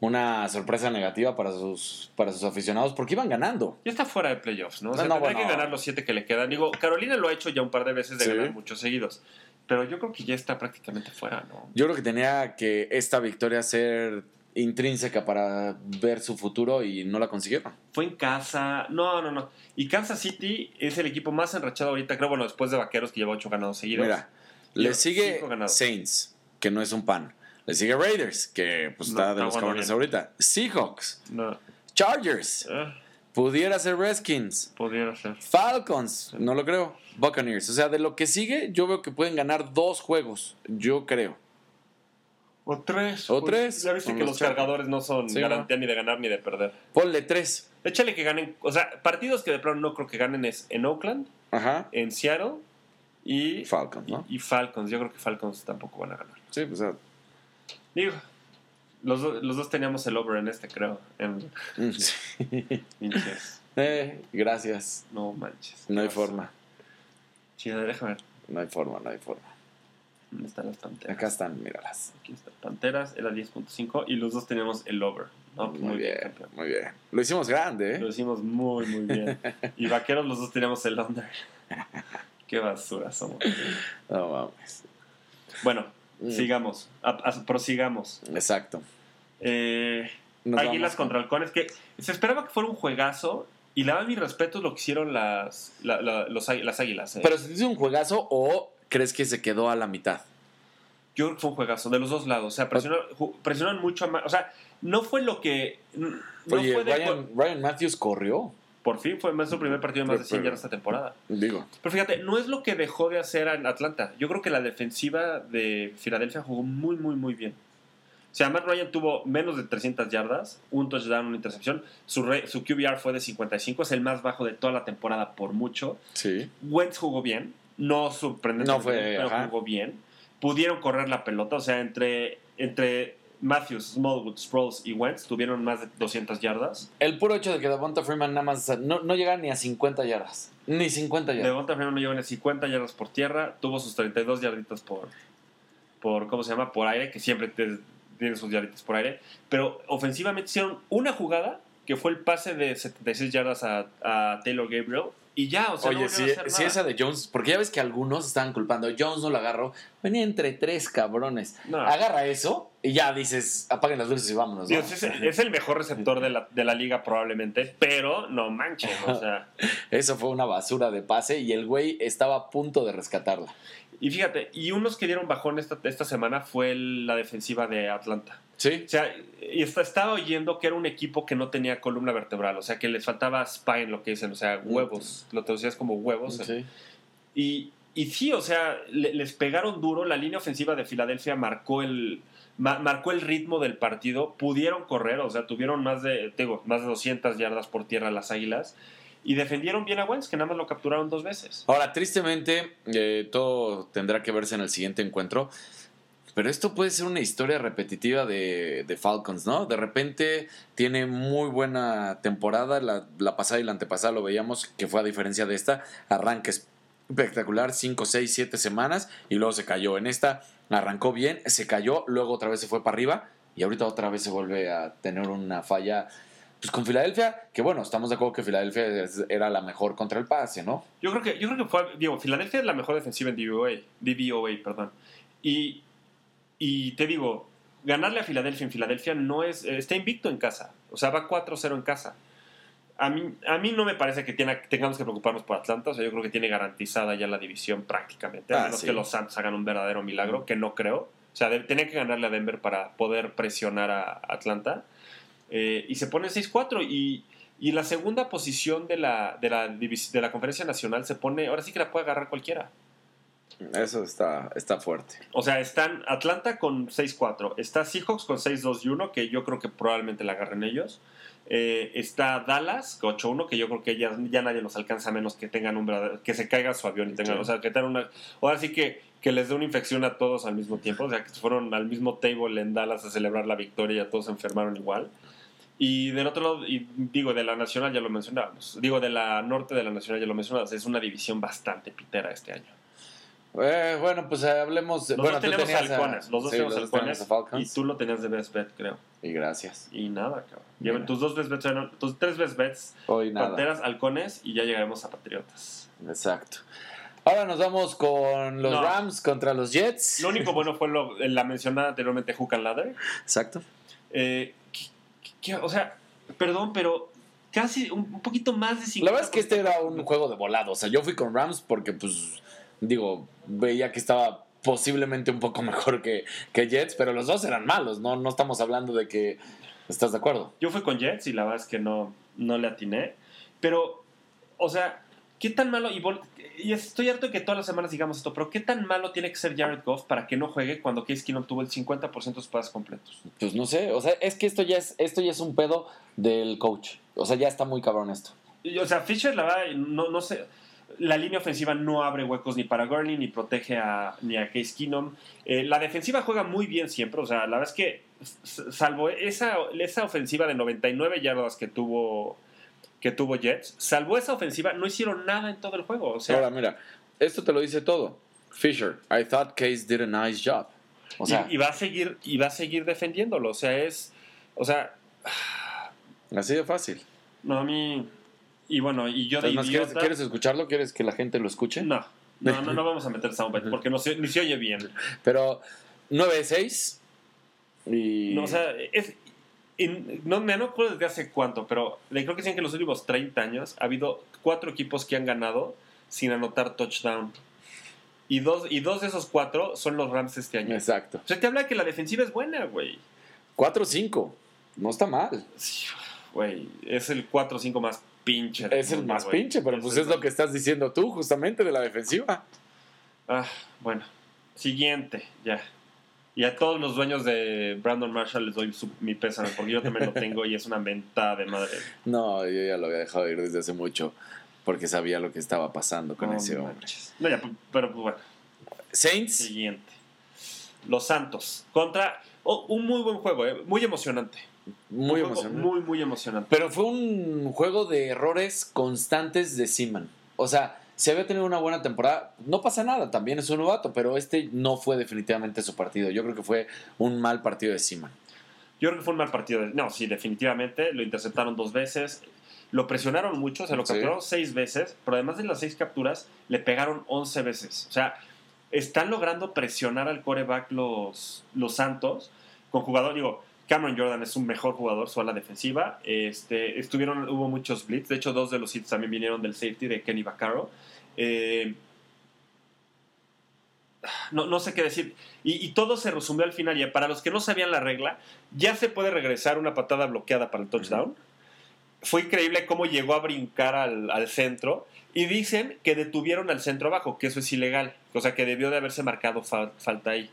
una sorpresa negativa para sus, para sus aficionados porque iban ganando. Ya está fuera de playoffs, ¿no? O sea, No, no, tendrá bueno. que ganar los siete que le quedan. Digo, Carolina lo ha hecho ya un par de veces de Sí. ganar muchos seguidos. Pero yo creo que ya está prácticamente fuera, ¿no? Yo creo que tenía que esta victoria ser intrínseca para ver su futuro y no la consiguieron. Fue en casa. No, no, no. Y Kansas City es el equipo más enrachado ahorita, creo, bueno, después de Vaqueros que lleva ocho ganados seguidos. Mira, le sigue. Saints, que no es un pan. Le sigue Raiders, que pues No, está de los cabrones ahorita. Seahawks, No. Chargers, Eh, pudiera ser Redskins, pudiera ser. Falcons, no lo creo. Buccaneers, o sea, de lo que sigue, yo veo que pueden ganar dos juegos, yo creo. O tres. O Pues, tres. Ya viste que los cargadores no son Sí, garantía ni de ganar ni de perder. Ponle tres. Échale que ganen. O sea, partidos que de plano no creo que ganen es en Oakland, Ajá. en Seattle y, Falcons, ¿no? y Falcons. Yo creo que Falcons tampoco van a ganar. Sí, pues. o sea, Digo, los, do- los dos teníamos el over en este, creo. En <laughs> sí. <laughs> pinches. Eh, gracias. No manches. No hay forma. Sí, déjame ver. No hay forma, no hay forma. ¿Dónde están las panteras? Acá están, míralas. Aquí están Panteras, era 10.5 y los dos teníamos el over. No, pues Muy, bien, campeón. muy bien. Lo hicimos grande, Lo ¿eh? hicimos muy, muy bien. <laughs> Y vaqueros los dos teníamos el under. <laughs> Qué basura somos. No mames. Bueno, Mm. sigamos. A- a- prosigamos. Exacto. Eh, Águilas con- contra Halcones, que se esperaba que fuera un juegazo. Y la verdad, mi respeto es lo que hicieron las, la- la- los, las águilas. eh. ¿Pero se te hizo un juegazo o crees que se quedó a la mitad? Yo creo que fue un juegazo de los dos lados. O sea, presionaron, presionaron mucho a Ma- O sea, no fue lo que. No Oye, fue de- Ryan, Ryan Matthews corrió. Por fin fue más su primer partido de más de 100 Pero- yardas esta temporada. Digo. Pero fíjate, no es lo que dejó de hacer en Atlanta. Yo creo que la defensiva de Filadelfia jugó muy, muy, muy bien. O sea, Matt Ryan tuvo menos de 300 yardas, un touchdown, una intercepción. Su, re- su QBR fue de 55, es el más bajo de toda la temporada por mucho. Sí. Wentz jugó bien, no sorprendente, No fue, pero ajá. jugó bien. Pudieron correr la pelota, o sea, entre, entre Matthews, Smallwood, Sproles y Wentz tuvieron más de 200 yardas. El puro hecho de que Devonta Freeman nada más no, no llega ni a 50 yardas. Ni 50 yardas. Devonta Freeman no llegó ni 50 yardas por tierra, tuvo sus 32 yarditas por, por ¿cómo se llama? Por aire, que siempre te- tiene sus yarditas por aire. Pero ofensivamente hicieron una jugada que fue el pase de 76 yardas a, a Taylor Gabriel y ya, o sea, no Oye, volvieron si, a si esa de Jones, porque ya ves que algunos estaban culpando, Jones no la agarró, venía entre tres cabrones. No. Agarra eso y ya dices, apaguen las luces y vámonos. ¿no? Digo, es, es el mejor receptor de la, de la liga probablemente, pero no manches, o sea... <laughs> Eso fue una basura de pase y el güey estaba a punto de rescatarla. Y fíjate, y unos que dieron bajón esta, esta semana fue el- la defensiva de Atlanta. Sí. O sea, y esta- estaba oyendo que era un equipo que no tenía columna vertebral, o sea, que les faltaba spine, lo que dicen, o sea, huevos, lo traducías como huevos. Sí. Y, y sí, o sea, le- les pegaron duro, la línea ofensiva de Filadelfia marcó el, ma- marcó el ritmo del partido, pudieron correr, o sea, tuvieron más de, digo, más de 200 yardas por tierra las Águilas, y defendieron bien a Wentz, que nada más lo capturaron dos veces. Ahora, tristemente, eh, todo tendrá que verse en el siguiente encuentro. Pero esto puede ser una historia repetitiva de, de Falcons, ¿no? De repente tiene muy buena temporada. La, la pasada y la antepasada lo veíamos, que fue a diferencia de esta. Arranque espectacular, 5, 6, 7 semanas y luego se cayó. En esta arrancó bien, se cayó, luego otra vez se fue para arriba y ahorita otra vez se vuelve a tener una falla. Pues con Filadelfia, que bueno, estamos de acuerdo que Filadelfia era la mejor contra el pase, ¿no? Yo creo que, yo creo que fue, digo, Filadelfia es la mejor defensiva en DVOA, DVOA, perdón. Y, y te digo, ganarle a Filadelfia en Filadelfia no es, está invicto en casa, o sea, va 4-0 en casa. A mí, a mí no me parece que tiene- tengamos que preocuparnos por Atlanta, o sea, yo creo que tiene garantizada ya la división prácticamente, a Ah, menos sí. que los Santos hagan un verdadero milagro, que no creo. O sea, de- tenía que ganarle a Denver para poder presionar a Atlanta. Eh, y se pone 6-4 y, y la segunda posición de la, de, la, de la conferencia nacional se pone, ahora sí que la puede agarrar cualquiera. Eso está, está fuerte. O sea, están Atlanta con 6-4, está Seahawks con 6-2 y 1, que yo creo que probablemente la agarren ellos. Eh, está Dallas con 8-1, que yo creo que ya, ya nadie los alcanza a menos que tengan un que se caiga su avión y tengan, Sí. o sea, que tengan una, ahora sí que, que les dé una infección a todos al mismo tiempo, o sea, que fueron al mismo table en Dallas a celebrar la victoria y a todos se enfermaron igual. Y del otro lado, y digo, de la Nacional ya lo mencionábamos, digo, de la norte de la Nacional ya lo mencionábamos, es una división bastante pitera este año. Eh, bueno, pues eh, hablemos. Los bueno, dos tenemos a- halcones, los dos sí, tenemos halcones, y tú lo tenías de best bet, creo. Y gracias. Y nada, cabrón. Lleven tus dos best bets, tus tres best bets, Hoy nada. Panteras, Halcones, y ya llegaremos a Patriotas. Exacto. Ahora nos vamos con los No. Rams contra los Jets. Lo único bueno fue lo, la mencionada anteriormente Hook and Ladder. Exacto. Eh, o sea, perdón, pero casi un, un poquito más de 50%. La verdad es que este era un juego de volado. O sea, yo fui con Rams porque, pues, digo, veía que estaba posiblemente un poco <laughs> mejor que, que Jets, pero los dos eran malos. No, no estamos hablando de que. ¿Estás de acuerdo? Yo fui con Jets y la verdad es que no, no le atiné. Pero, o sea, ¿qué tan malo? Y, estoy harto de que todas las semanas digamos esto, pero ¿qué tan malo tiene que ser Jared Goff para que no juegue cuando Case Keenum tuvo el 50% de sus pases completos? Pues no sé. O sea, es que esto ya es, esto ya es un pedo del coach. O sea, ya está muy cabrón esto. Y, O sea, Fisher, la verdad, no, no sé. La línea ofensiva no abre huecos ni para Gurley ni protege a, ni a Case Keenum. Eh, la defensiva juega muy bien siempre. O sea, la verdad es que, salvo esa, esa ofensiva de 99 yardas que tuvo, que tuvo Jets, salvo esa ofensiva, no hicieron nada en todo el juego. O sea, Ahora, mira, esto te lo dice todo. Fisher, I thought Case did a nice job. O sea, y, y va a seguir, y va a seguir defendiéndolo. O sea, es. O sea, <sighs> así de fácil. no a mí. Y bueno, y yo de más, ¿quieres, idiota- quieres escucharlo? ¿Quieres que la gente lo escuche? No, no, no, <laughs> no vamos a meter soundbite porque no se, ni se oye bien. Pero 9-6. Y. No, o sea, es. No me no acuerdo desde hace cuánto, pero creo que dicen que en los últimos 30 años ha habido cuatro equipos que han ganado sin anotar touchdown. Y dos, y dos de esos cuatro son los Rams este año. Exacto. O sea, te habla de que la defensiva es buena, güey. 4-5. No está mal. Sí, Güey, es el 4 o 5 más pinche. Es el mundo, más pinche, pero pues es lo que estás diciendo tú, justamente, de la defensiva. Ah, bueno. Siguiente, ya. Y a todos los dueños de Brandon Marshall les doy su- mi pésame, porque yo también lo tengo y es una mentada de madre. No, yo ya lo había dejado ir desde hace mucho, porque sabía lo que estaba pasando con ese hombre. manches. No, ya, pero pues bueno. Saints, Siguiente. Los Santos. Contra. oh, un muy buen juego, eh, muy emocionante. muy emocionante. Muy, muy emocionante. Pero fue un juego de errores constantes de Seaman. O sea, se había tenido una buena temporada. No pasa nada, también es un novato, pero este no fue definitivamente su partido. Yo creo que fue un mal partido de Seaman. Yo creo que fue un mal partido. de- No, sí, definitivamente. Lo interceptaron dos veces. Lo presionaron mucho, se lo Sí. capturaron seis veces, pero además de las seis capturas, le pegaron once veces. O sea, están logrando presionar al coreback los, los Santos con jugador, digo, Cameron Jordan es un mejor jugador, su ala defensiva. Este, estuvieron, hubo muchos blitz. De hecho, dos de los hits también vinieron del safety de Kenny Vaccaro. Eh, no, no sé qué decir. Y, y todo se resumió al final. Y para los que no sabían la regla, ya se puede regresar una patada bloqueada para el touchdown. Fue increíble cómo llegó a brincar al, al centro. Y dicen que detuvieron al centro abajo, que eso es ilegal. O sea, que debió de haberse marcado fal- falta ahí.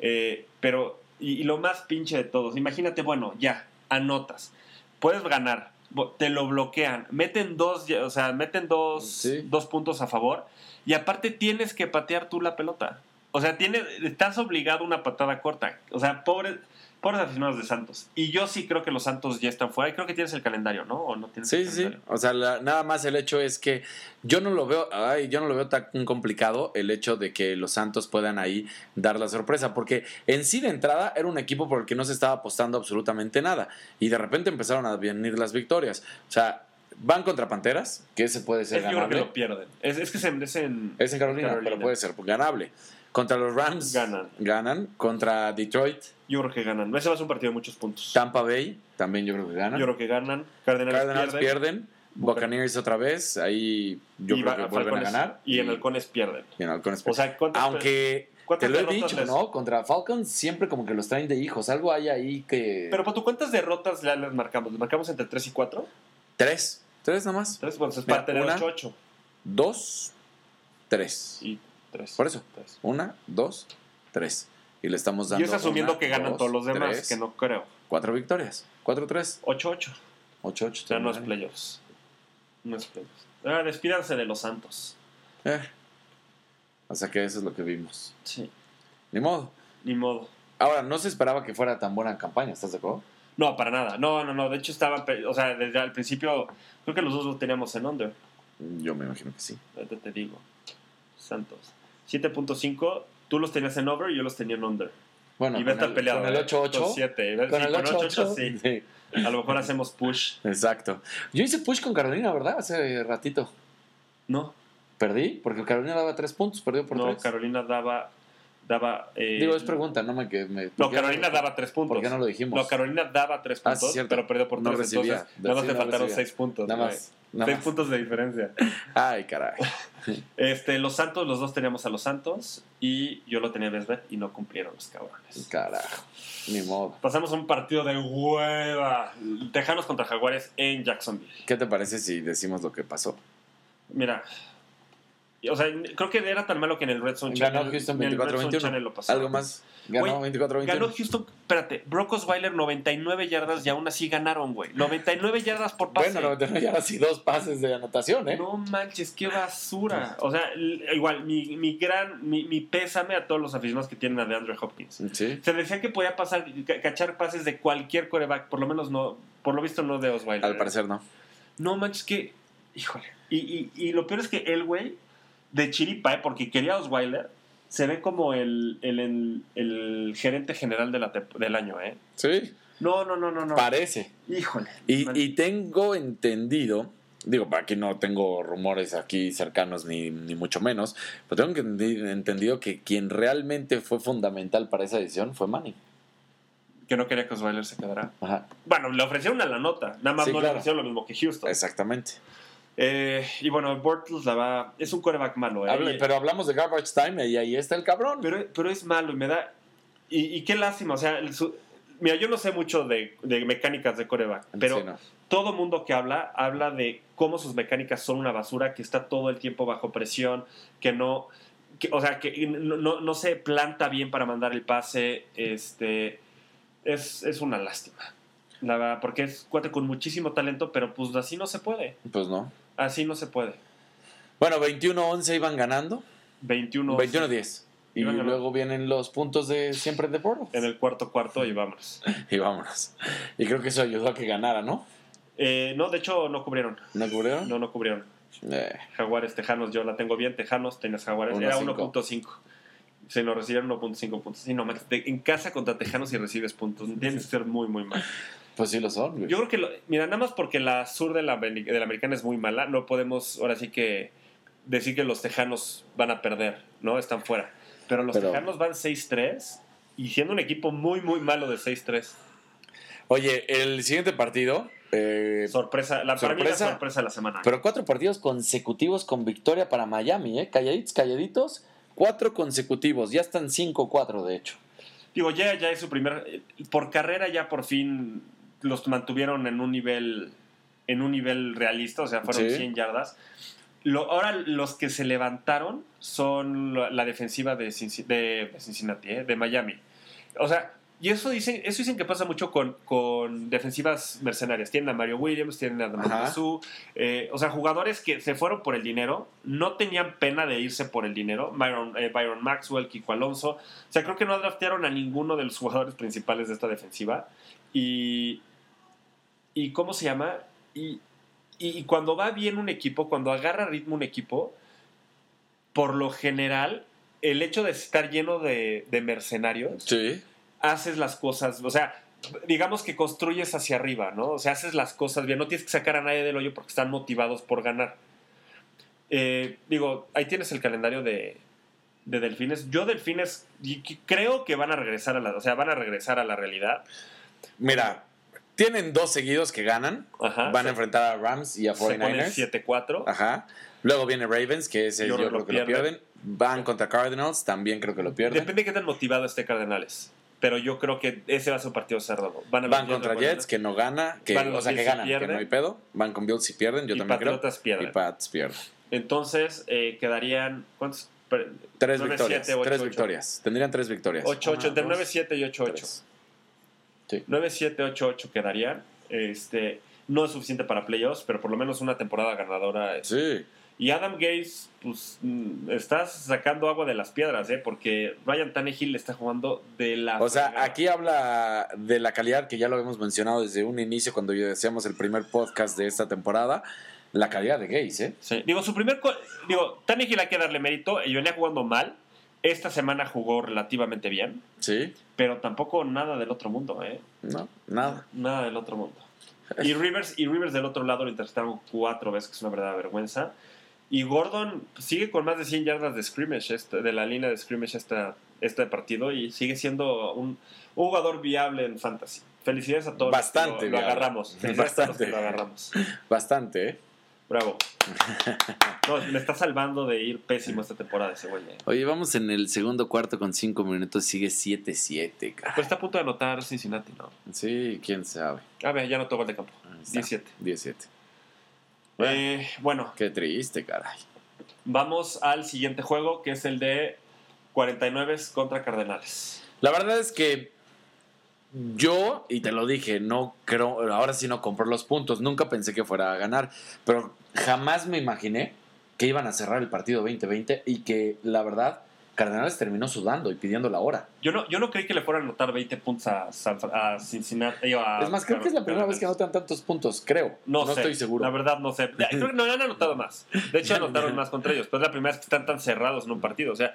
Eh, pero, y, y lo más pinche de todos, imagínate, bueno, ya, anotas. Puedes ganar, te lo bloquean, meten dos, ya- o sea, meten dos, Sí. dos puntos a favor. Y aparte tienes que patear tú la pelota. O sea, tienes, estás obligado a una patada corta. O sea, pobre, pobres aficionados de Santos. Y yo sí creo que los Santos ya están fuera. Y creo que tienes el calendario, ¿no? ¿O no tienes Sí, el sí. O sea, la- nada más el hecho es que yo no lo veo, ay, yo no lo veo tan complicado el hecho de que los Santos puedan ahí dar la sorpresa, porque en sí de entrada era un equipo por el que no se estaba apostando absolutamente nada y de repente empezaron a venir las victorias. O sea, van contra Panteras, que ese puede ser Es, yo creo que lo pierden. Es, es que se, es en, Es en Carolina, Carolina. pero puede ser ganable. Contra los Rams Ganan. ganan. Contra Detroit, Yo creo que ganan. Ese va a ser un partido de muchos puntos. Tampa Bay también yo creo que ganan. Yo creo que ganan. Cardenales, Cardenals pierden. pierden. Buccaneers otra vez, ahí yo y creo que vuelven a ganar. Y en Halcones pierden. y en Halcones O sea, ¿cuántas- Aunque ¿cuántas te lo he dicho, les- ¿no? Contra Falcons siempre como que los traen de hijos. Algo hay ahí que... Pero, ¿tú cuántas derrotas ya les marcamos? ¿Les marcamos entre 3 y 4? Tres. Tres nomás. 3, bueno, es Mira, para tener una. 8-8. Dos. Tres. Y 3. Por eso. Una, dos, tres. Y le estamos dando Y es asumiendo una, que ganan dos, todos los demás, tres, que no creo. Cuatro victorias. Cuatro, tres. 8-8. Ocho, ocho. O sea, no es playoffs. No es playoffs. Ah, despídanse de los Santos. Eh. O sea que eso es lo que vimos. Sí. Ni modo. Ni modo. Ahora, no se esperaba que fuera tan buena campaña, ¿estás de acuerdo? No, para nada. No, no, no. De hecho, estaban. pe- O sea, desde el principio. Creo que los dos lo teníamos en under. Yo me imagino que sí. Ahorita te digo. Santos. 7.5. Tú los tenías en over y yo los tenía en under. Bueno, y con el, peleado. con el ¿eh? 8-8. Con 7. Con el 8-8. sí. sí. A lo mejor hacemos push. Exacto. Yo hice push con Carolina, ¿verdad? Hace ratito. No, Perdí, porque Carolina daba tres puntos, perdió por no, tres. Carolina daba. Daba eh, Digo, es pregunta, no me... Que me No, ¿por qué Carolina daba 3 puntos. ¿Por qué no lo dijimos? No, Carolina daba 3 Ah, puntos, sí, pero perdió por No 3. recibía. Entonces, nada más Sí, te no faltaron recibía. 6 puntos. Nada más. Nada 6 más. puntos de diferencia. <laughs> Ay, caray. <laughs> Este, los Santos, los dos teníamos a los Santos y yo lo tenía Besbet y no cumplieron los cabrones. Carajo. Ni modo. Pasamos a un partido de hueva. Tejanos contra Jaguares en Jacksonville. ¿Qué te parece si decimos lo que pasó? Mira, o sea, creo que era tan malo que en el Red Zone Ganó Channel- Houston en el Red Zone 24-21. Channel lo pasaron. ¿Algo más? Ganó Güey, 24-21. Ganó Houston, espérate, Brock Osweiler 99 yardas y aún así ganaron, güey. 99 yardas por pase. Bueno, 99 ya así dos pases de anotación, ¿eh? No manches, qué basura. O sea, igual, mi, mi gran, mi, mi pésame a todos los aficionados que tienen a DeAndre Hopkins. Sí. Se decía que podía pasar, ca- cachar pases de cualquier coreback, por lo menos no, por lo visto no de Osweiler. Al parecer no. No manches, que, híjole. Y, y, y lo peor es que el güey de chiripa, ¿eh? porque quería Osweiler, se ve como el, el, el- el gerente general de la tep- del año, ¿eh? Sí, No, no, no, no, no. parece. Híjole. Y, Man- y tengo entendido, digo, aquí no tengo rumores aquí cercanos ni, ni mucho menos, pero tengo entendi- entendido que quien realmente fue fundamental para esa decisión fue Manning. que no quería que Osweiler se quedara. Ajá, Bueno, le ofrecieron a la nota, nada más Sí, no claro. le ofrecieron lo mismo que Houston. exactamente. Eh, y bueno, Bortles la va. Es un coreback malo, ¿eh? Hable- pero hablamos de garbage time y ahí está el cabrón. pero, pero es malo y me da. Y, y qué lástima, o sea, el su- mira, yo no sé mucho de, de mecánicas de coreback, pero Sí, no. todo mundo que habla habla de cómo sus mecánicas son una basura, que está todo el tiempo bajo presión, que no. que- o sea, que no, no- no se planta bien para mandar el pase. Este. Es, es una lástima. La verdad, porque es cuate con muchísimo talento, pero pues así no se puede. Pues no. Así no se puede. Bueno, 21-11 iban ganando. 21, 21-10. Y ganando. luego vienen los puntos de siempre de Bortles. en el cuarto cuarto y vámonos. <laughs> Y vámonos. Y creo que eso ayudó a que ganara, ¿no? Eh, no, de hecho no cubrieron. ¿No cubrieron? No, no cubrieron. Eh, Jaguares, Tejanos, yo la tengo bien. Tejanos, tenías Jaguares. Era 1.5. 1.5. Se lo recibieron 1.5 puntos. Sí, no, en casa contra Tejanos y recibes puntos. Tienes que ser muy, muy mal. Pues sí lo son. güey. Yo creo que, lo- mira, nada más porque la sur de la, de la americana es muy mala, no podemos ahora sí que decir que los Tejanos van a perder, ¿no? Están fuera. Pero los Pero- Tejanos van 6-3 y siendo un equipo muy, muy malo de 6-3. Oye, el siguiente partido. eh, Sorpresa, la, para mí la Sorpresa. sorpresa de la semana. pero cuatro partidos consecutivos con victoria para Miami, ¿eh? Calladitos, calladitos. Cuatro consecutivos. Ya están 5-4, de hecho. Digo, ya, ya es su primer. eh, Por carrera ya por fin los mantuvieron en un nivel. En un nivel realista, o sea, fueron Sí. 100 yardas. Lo- ahora los que se levantaron son la, la defensiva de, de, de Cincinnati, ¿eh? de Miami. O sea, y eso dicen, eso dicen que pasa mucho con, con defensivas mercenarias. Tienen a Mario Williams, tienen a. Damontasu, eh, o sea, jugadores que se fueron por el dinero, no tenían pena de irse por el dinero. Byron, eh, Byron Maxwell, Kiko Alonso. O sea, creo que no draftearon a ninguno de los jugadores principales de esta defensiva. Y. ¿Y cómo se llama? Y, y, y cuando va bien un equipo, cuando agarra ritmo un equipo, por lo general, el hecho de estar lleno de, de mercenarios, Sí. haces las cosas, o sea, digamos que construyes hacia arriba, ¿no? O sea, haces las cosas bien, no tienes que sacar a nadie del hoyo porque están motivados por ganar. Eh, digo, ahí tienes el calendario de, de Delfines. Yo Delfines creo que van a regresar a la, o sea, van a regresar a la realidad. Mira, tienen dos seguidos que ganan. Ajá. Van a enfrentar a Rams y a se ponen 49ers. 7-4. Ajá. Luego viene Ravens, que ese Yo yo, creo que lo pierden. pierden. Van contra Cardinals, también creo que lo pierden. Depende de qué tan motivado esté Cardenales. Pero yo creo que ese va a ser un partido cerrado. Van, a Van contra Jets, que no gana, que, Van o sea, que ganan, que pierden. no hay pedo. Van con Bills y pierden, yo y también Patriotas creo. pierden. Y Pats pierden. Entonces eh, quedarían. ¿Cuántos? Tres 9, victorias. 7, 8, tres 8. victorias. Tendrían tres victorias. 8, 8, Una, entre dos, 9, 7 y 8, 8. tres. Sí. 9, 7, 8, 8 quedarían. Este, no es suficiente para playoffs, pero por lo menos una temporada ganadora. es- Sí. Y Adam Gates, pues mm, estás sacando agua de las piedras, ¿eh? Porque Ryan Tannehill está jugando de la. O sea, aquí habla de la calidad que ya lo habíamos mencionado desde un inicio cuando yo decíamos el primer podcast de esta temporada. La calidad de Gaze, ¿eh? Sí. Digo, su primer. Digo, Tannehill hay que darle mérito. Y venía jugando mal. Esta semana jugó relativamente bien. Sí. Pero tampoco nada del otro mundo, ¿eh? No, nada. Nada del otro mundo. Y Rivers, y Rivers del otro lado lo interceptaron cuatro veces, que es una verdadera vergüenza. Y Gordon sigue con más de 100 yardas de scrimmage, este- de la línea de scrimmage esta, este partido, y sigue siendo un, un jugador viable en fantasy. Felicidades a todos Bastante los que lo, agarramos. Los que Bastante. lo <laughs> agarramos. Bastante, ¿eh? Bravo. <laughs> No, me está salvando de ir pésimo esta temporada ese güey. eh. Oye, vamos en el segundo cuarto con cinco minutos. Sigue 7-7, cara. Pero está a punto de anotar Cincinnati, ¿no? Sí, quién sabe. A ver, ya anotó gol de campo. Ahí está. 17. 17. Eh, bueno, Qué triste, caray. Vamos al siguiente juego, que es el de 49 contra Cardenales. La verdad es que yo, y te lo dije, no creo, ahora sí no compré los puntos, nunca pensé que fuera a ganar, pero jamás me imaginé que iban a cerrar el partido 2020 y que la verdad Cardenales terminó sudando y pidiendo la hora. Yo no, yo no creí que le fueran a anotar 20 puntos a, a Cincinnati. a- es más, creo que es la primera vez que anotan tantos puntos, creo. No, No, sé, estoy seguro. La verdad no sé. <laughs> Creo que no han anotado más. De hecho, anotaron más contra ellos. Pero es la primera vez que están tan cerrados en un partido. O sea,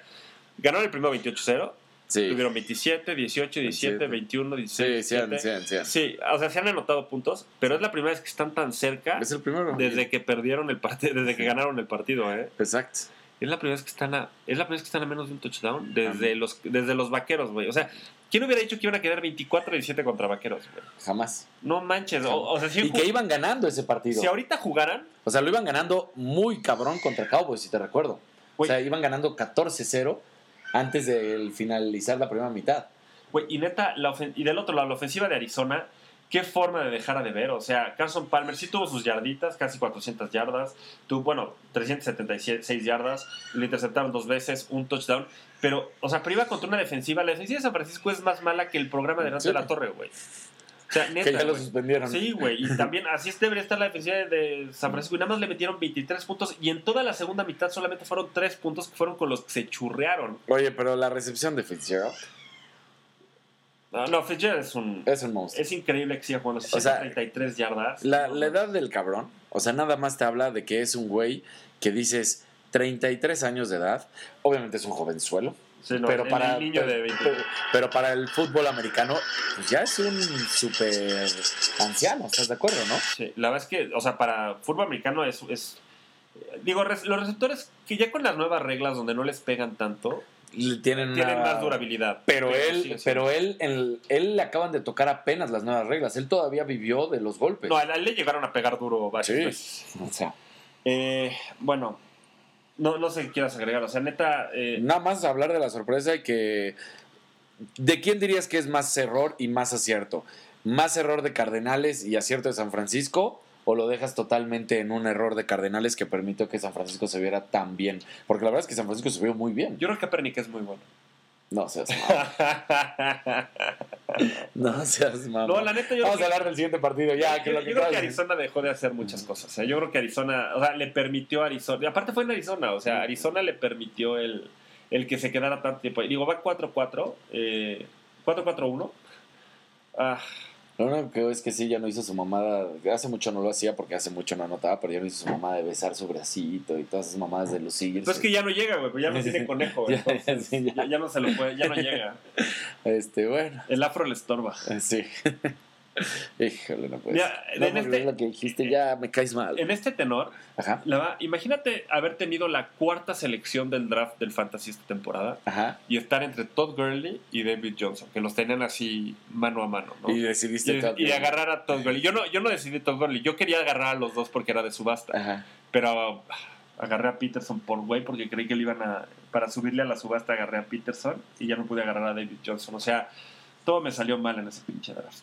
ganaron el primero 28-0. Sí, Tuvieron 27, 18, 17, 27. 21, sí, 16. sí, han- 17. sí, han- sí o sea, se han anotado puntos, pero es la primera vez que están tan cerca Es el primero. desde que perdieron el partido, desde que ganaron el partido, ¿eh? Exacto. Es la primera vez que están a, es la primera vez que están a menos de un touchdown desde los desde los vaqueros, güey. O sea, ¿quién hubiera dicho que iban a quedar 24-17 contra vaqueros, güey? Jamás. No manches, o, o sea, si, Y que iban ganando ese partido. si ahorita jugaran, O sea, lo iban ganando muy cabrón contra Cowboys, si te recuerdo. O sea, iban ganando 14-0 antes de finalizar la primera mitad. güey, y neta, la y del otro lado, la ofensiva de Arizona, qué forma de dejar a de ver. O sea, Carson Palmer sí tuvo sus yarditas, casi 400 yardas, tuvo, bueno, 376 yardas, lo interceptaron dos veces, un touchdown, pero, o sea, pero iba contra una defensiva. La defensiva de San Francisco es más mala que el programa de Hernández Sí. de la Torre, güey. O sea, neta. que ya lo suspendieron. Sí, güey. Y también así es, debería estar la defensiva de- San Francisco. Y nada más le metieron 23 puntos. Y en toda la segunda mitad solamente fueron 3 puntos que fueron con los que se churrearon. Oye, pero la recepción de Fitzgerald No, no Fitzgerald es un. es un monstruo. Es increíble que siga jugando. O sea, 33 yardas. La, la edad del cabrón, o sea, nada más te habla de que es un güey que dices 33 años de edad. Obviamente es un jovenzuelo, sí, no, pero, el para, niño pero, de 20. pero- para el fútbol americano, pues ya es un súper anciano, ¿estás de acuerdo, no? Sí, la verdad es que, o sea, para fútbol americano es. es digo, los receptores que ya con las nuevas reglas donde no les pegan tanto, Tienen, tienen una- más durabilidad. Pero él, pero él, él le acaban de tocar apenas las nuevas reglas. Él todavía vivió de los golpes. No, a él le llegaron a pegar duro varias sí. veces. O sea, Eh, bueno, no, no sé qué quieras agregar. O sea, neta. eh, nada más hablar de la sorpresa y que. ¿De quién dirías que es más error y más acierto? ¿Más error de Cardenales y acierto de San Francisco? ¿O lo dejas totalmente en un error de Cardenales que permitió que San Francisco se viera tan bien? Porque la verdad es que San Francisco se vio muy bien. Yo creo que Kaepernick es muy bueno. No seas mamón. <laughs> No seas mamón. no, la neta, yo Vamos a creo que, hablar del siguiente partido ya. Que yo- lo yo que creo que Arizona dejó de hacer muchas cosas. O sea, yo creo que Arizona, o sea, le permitió a Arizona. Y aparte fue en Arizona, o sea, Arizona le permitió el, el que se quedara tanto tiempo. Digo, va 4-4, eh, 4-4-1. Ah, Lo único que es que sí, ya no hizo su mamada. Hace mucho no lo hacía porque hace mucho no anotaba, pero ya no hizo su mamada de besar su bracito y todas esas mamadas de lucir. pues es que ya no llega, güey, pues ya no tiene conejo. <laughs> Ya, entonces, sí, ya. ya, ya no se lo puede, ya no llega. <laughs> Este, bueno, El afro le estorba. <laughs> sí. <laughs> Híjole, no puedes. Mira, no, en este- lo que dijiste ya me caes mal. En este tenor, Ajá, la va- imagínate haber tenido la cuarta selección del draft del Fantasy esta temporada ajá. y estar entre Todd Gurley y David Johnson, que los tenían así mano a mano, ¿no? Y decidiste Y, Todd y agarrar a Todd Gurley. Yo no, yo no decidí Todd Gurley, yo quería agarrar a los dos porque era de subasta, Ajá. pero ah, agarré a Peterson por güey porque creí que le iban a... Para subirle a la subasta agarré a Peterson y ya no pude agarrar a David Johnson. O sea, todo me salió mal en ese pinche draft.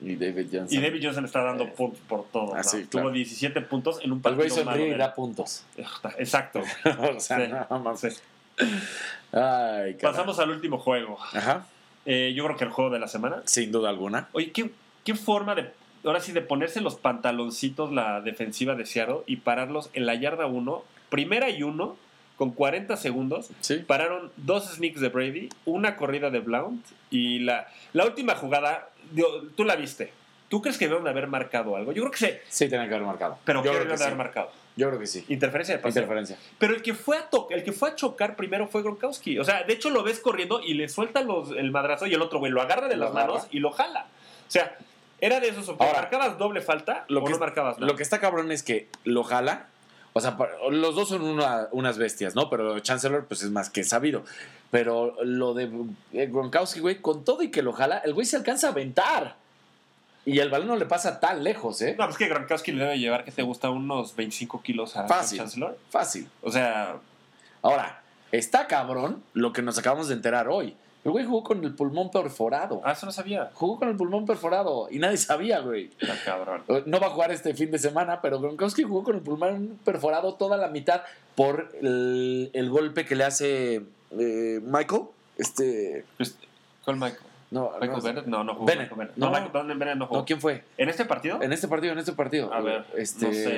Y David Johnson. Y David Johnson está dando Eh, puntos por todo. ah, Tuvo claro. 17 puntos en un El güey partido malo. sonríe y de- da puntos. Exacto. <laughs> o sea, Sí. no. Sí. Ay. Pasamos al último juego. Ajá, Eh, yo creo que el juego de la semana. sin duda alguna. Oye, ¿qué, qué forma de, ahora sí, de ponerse los pantaloncitos la defensiva de Seattle y pararlos en la yarda 1, primera y uno, con 40 segundos. Sí. Pararon dos sneaks de Brady, una corrida de Blount y la, la última jugada, digo, tú la viste. ¿Tú crees que deben de haber marcado algo? Yo creo que sí, Sí, tenía que haber marcado. pero ¿qué que de haber sí. marcado? Yo creo que sí. Interferencia de pase. Interferencia. Pero el que fue a to- el que fue a chocar primero fue Gronkowski. O sea, de hecho lo ves corriendo y le suelta los, el madrazo y el otro güey lo agarra de Lo las agarra. manos y lo jala. O sea, era de esos. Ahora, ¿Marcabas doble falta lo o que no marcabas nada? Lo que está cabrón es que lo jala. O sea, los dos son una- unas bestias, ¿no? Pero Chancellor, pues es más que sabido. Pero lo de eh, Gronkowski, güey, con todo y que lo jala, el güey se alcanza a aventar. Y el balón no le pasa tan lejos, ¿eh? No, pues que Gronkowski le debe llevar, que te gusta, unos 25 kilos a Fácil. Chancellor. Fácil. O sea, Ahora, está cabrón lo que nos acabamos de enterar hoy. El güey jugó con el pulmón perforado. ah, eso no sabía. Jugó con el pulmón perforado y nadie sabía, güey. Está cabrón. No va a jugar este fin de semana, pero Gronkowski jugó con el pulmón perforado toda la mitad por el, el golpe que le hace eh, Michael. Este, Pues, ¿Cuál Michael? No, Michael no, Bennett, no, no jugó. Bennett. Michael Bennett. No. No, Michael Bennett Bennett no jugó. no, ¿quién fue? ¿En este partido? En este partido, en este partido. A ver, este, no sé.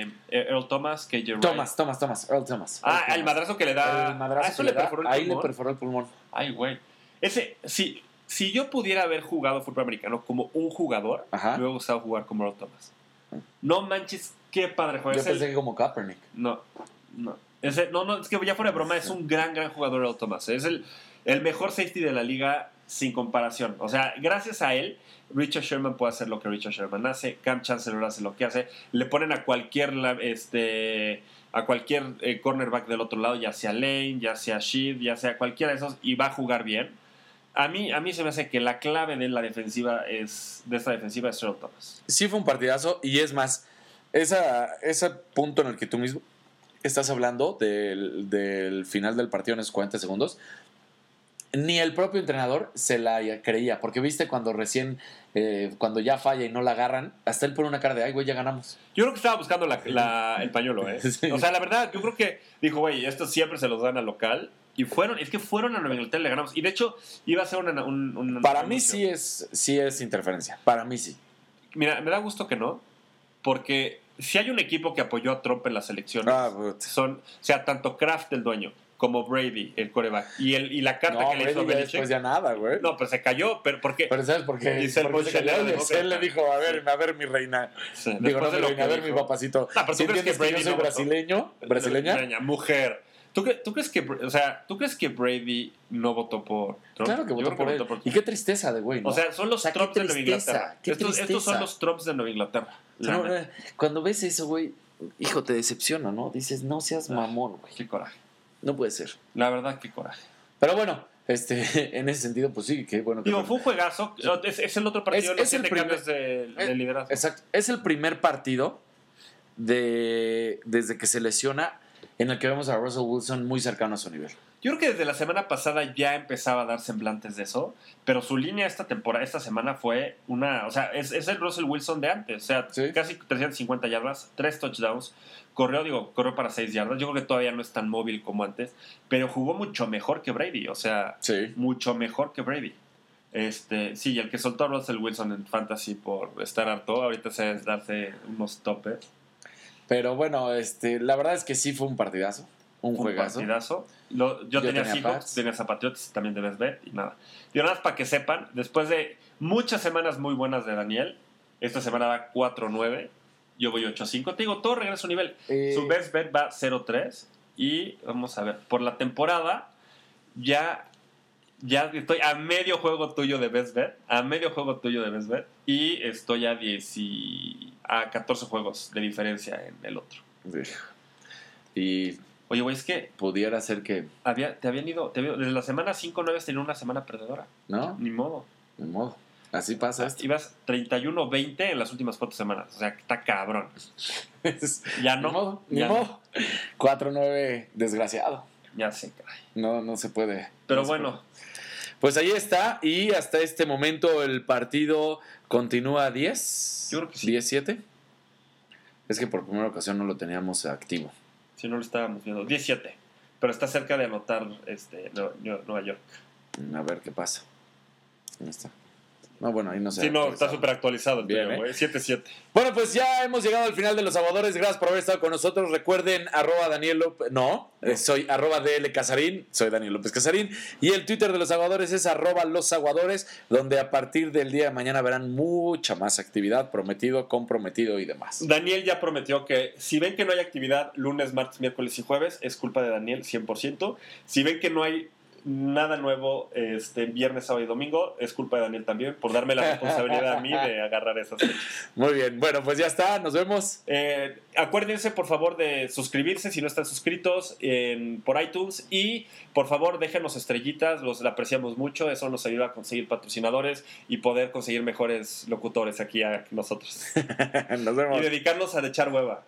Eh, Earl Thomas, KJ Wright. Thomas, Thomas, Thomas, Earl Thomas. Ah, Earl el Thomas. madrazo que le da. El madrazo ah, eso que le le da, perforó el Ahí le pulmón. perforó el pulmón. Ay, güey. Ese, si, si yo pudiera haber jugado fútbol americano como un jugador, Ajá. me hubiera gustado jugar como Earl Thomas. No manches, qué padre juega. Yo Es el- pensé que como Kaepernick. No, no. Ese- no, no, es que ya fuera de broma, es un gran, gran jugador Earl Thomas. Es el, el mejor safety de la liga sin comparación. O sea, gracias a él, Richard Sherman puede hacer lo que Richard Sherman hace, Cam Chancellor hace lo que hace. Le ponen a cualquier, este, a cualquier eh, cornerback del otro lado, ya sea Lane, ya sea Sheed, ya sea cualquiera de esos, y va a jugar bien. A mí, a mí se me hace que la clave de la defensiva es, de esta defensiva es Earl Thomas. Sí fue un partidazo y es más, esa, ese punto en el que tú mismo estás hablando del, del final del partido en esos 40 segundos, ni el propio entrenador se la creía, porque viste cuando recién, eh, cuando ya falla y no la agarran, hasta él pone una cara de, ay, güey, ya ganamos. Yo creo que estaba buscando la- la- <laughs> el pañuelo, ¿eh? Sí. O sea, la verdad, yo creo que dijo, güey, estos siempre se los dan al local. Y fueron, es que fueron a Nueva Inglaterra y le ganamos. Y de hecho, iba a ser una. un- un- Para un mí sí es, sí es interferencia, para mí sí. Mira, me da gusto que no, porque si hay un equipo que apoyó a Trump en las elecciones, Ah, son, o sea, tanto Kraft, el dueño, como Brady, el coreback, y, el, y la carta no, que le hizo Brady Belichick. después ya nada, güey. No, pero se cayó, pero ¿por qué? Pero ¿sabes por qué? Porque se cayó, demócrata. Él le dijo, a ver, a ver, mi reina. Sí, Digo, no, mi lo reina, a que ver, mi papacito. Ah, pero ¿Sí ¿tú crees que entiendes que, yo Brady soy no votó? brasileño? ¿Brasileña? Brasileña, mujer. ¿Tú, cre- tú crees que, o sea, ¿tú crees que Brady no votó por Trump? Claro que votó por él. votó por Y qué tristeza de güey, ¿no? O sea, son los O sea, Trumps de Nueva Inglaterra. qué Estos, estos son los Trumps de Nueva Inglaterra. No, eh, cuando ves eso, güey, hijo, te decepciona, ¿no? Dices, no seas Ah. mamón, güey. Qué coraje. No puede ser. La verdad, qué coraje. Pero bueno, este, <laughs> en ese sentido, pues sí, qué bueno que. Digo, fue un juegazo. Es, es el otro partido Es- de los es el siete primer- de, liderazgo. Exacto. Es el primer partido de desde que se lesiona en el que vemos a Russell Wilson muy cercano a su nivel. Yo creo que desde la semana pasada ya empezaba a dar semblantes de eso, pero su línea esta temporada, esta semana fue una, o sea, es, es el Russell Wilson de antes, o sea, Sí. casi 350 yardas, tres touchdowns, corrió, digo, corrió para 6 yardas, yo creo que todavía no es tan móvil como antes, pero jugó mucho mejor que Brady, o sea, Sí. mucho mejor que Brady. Este, sí, y el que soltó a Russell Wilson en Fantasy por estar harto, ahorita se es darse unos topes. Pero bueno, este, la verdad es que sí fue un partidazo. Un un juegazo. partidazo. Lo- yo, Yo tenía tenía Seahawks, tenía Zapatriots, también debes ver y nada. Y nada más para que sepan, después de muchas semanas muy buenas de Daniel, esta semana va 4-9, yo voy 8-5. Te digo, todo regresa a su nivel. Eh, Su best bet va 0-3 y vamos a ver, por la temporada ya, ya estoy a medio juego tuyo de best bet, a medio juego tuyo de best bet y estoy a, 10 y- a 14 juegos de diferencia en el otro. Y Oye, güey, es que pudiera ser que, había, te habían ido, te había- desde la semana 5-9 has tenido una semana perdedora. ¿no? Ni modo. Ni modo. Así pasa esto. Ibas 31-20 en las últimas cuatro semanas. O sea, está cabrón. <laughs> Ya Ni no. modo, ni modo. 4-9, desgraciado. Ya sé, caray. No, no se puede. Pero no bueno, puede. Pues ahí está. Y hasta este momento el partido continúa 10. Yo creo que sí. 10-7. Es que por primera ocasión no lo teníamos activo. si no lo estábamos viendo. 17. Pero está cerca de anotar este, Nueva York. A ver qué pasa. Ahí está. No, bueno, ahí no sé. Sí, no, está súper actualizado el Bien, ¿eh? güey. 7-7. Bueno, pues ya hemos llegado al final de los aguadores. Gracias por haber estado con nosotros. Recuerden, arroba Daniel López. No, eh, soy arroba DL Casarín. Soy Daniel López Casarín. Y el Twitter de los aguadores es arroba los aguadores, donde a partir del día de mañana verán mucha más actividad, prometido, comprometido y demás. Daniel ya prometió que si ven que no hay actividad lunes, martes, miércoles y jueves, es culpa de Daniel 100%. Si ven que no hay nada nuevo este viernes, sábado y domingo, es culpa de Daniel también por darme la responsabilidad a mí de <laughs> agarrar esas fechas. Muy bien, bueno, pues ya está. Nos vemos. Eh, acuérdense, por favor, de suscribirse si no están suscritos en- por iTunes y, por favor, déjenos estrellitas, los apreciamos mucho, eso nos ayuda a conseguir patrocinadores y poder conseguir mejores locutores aquí a nosotros. <laughs> Nos y vemos. dedicarnos a echar hueva.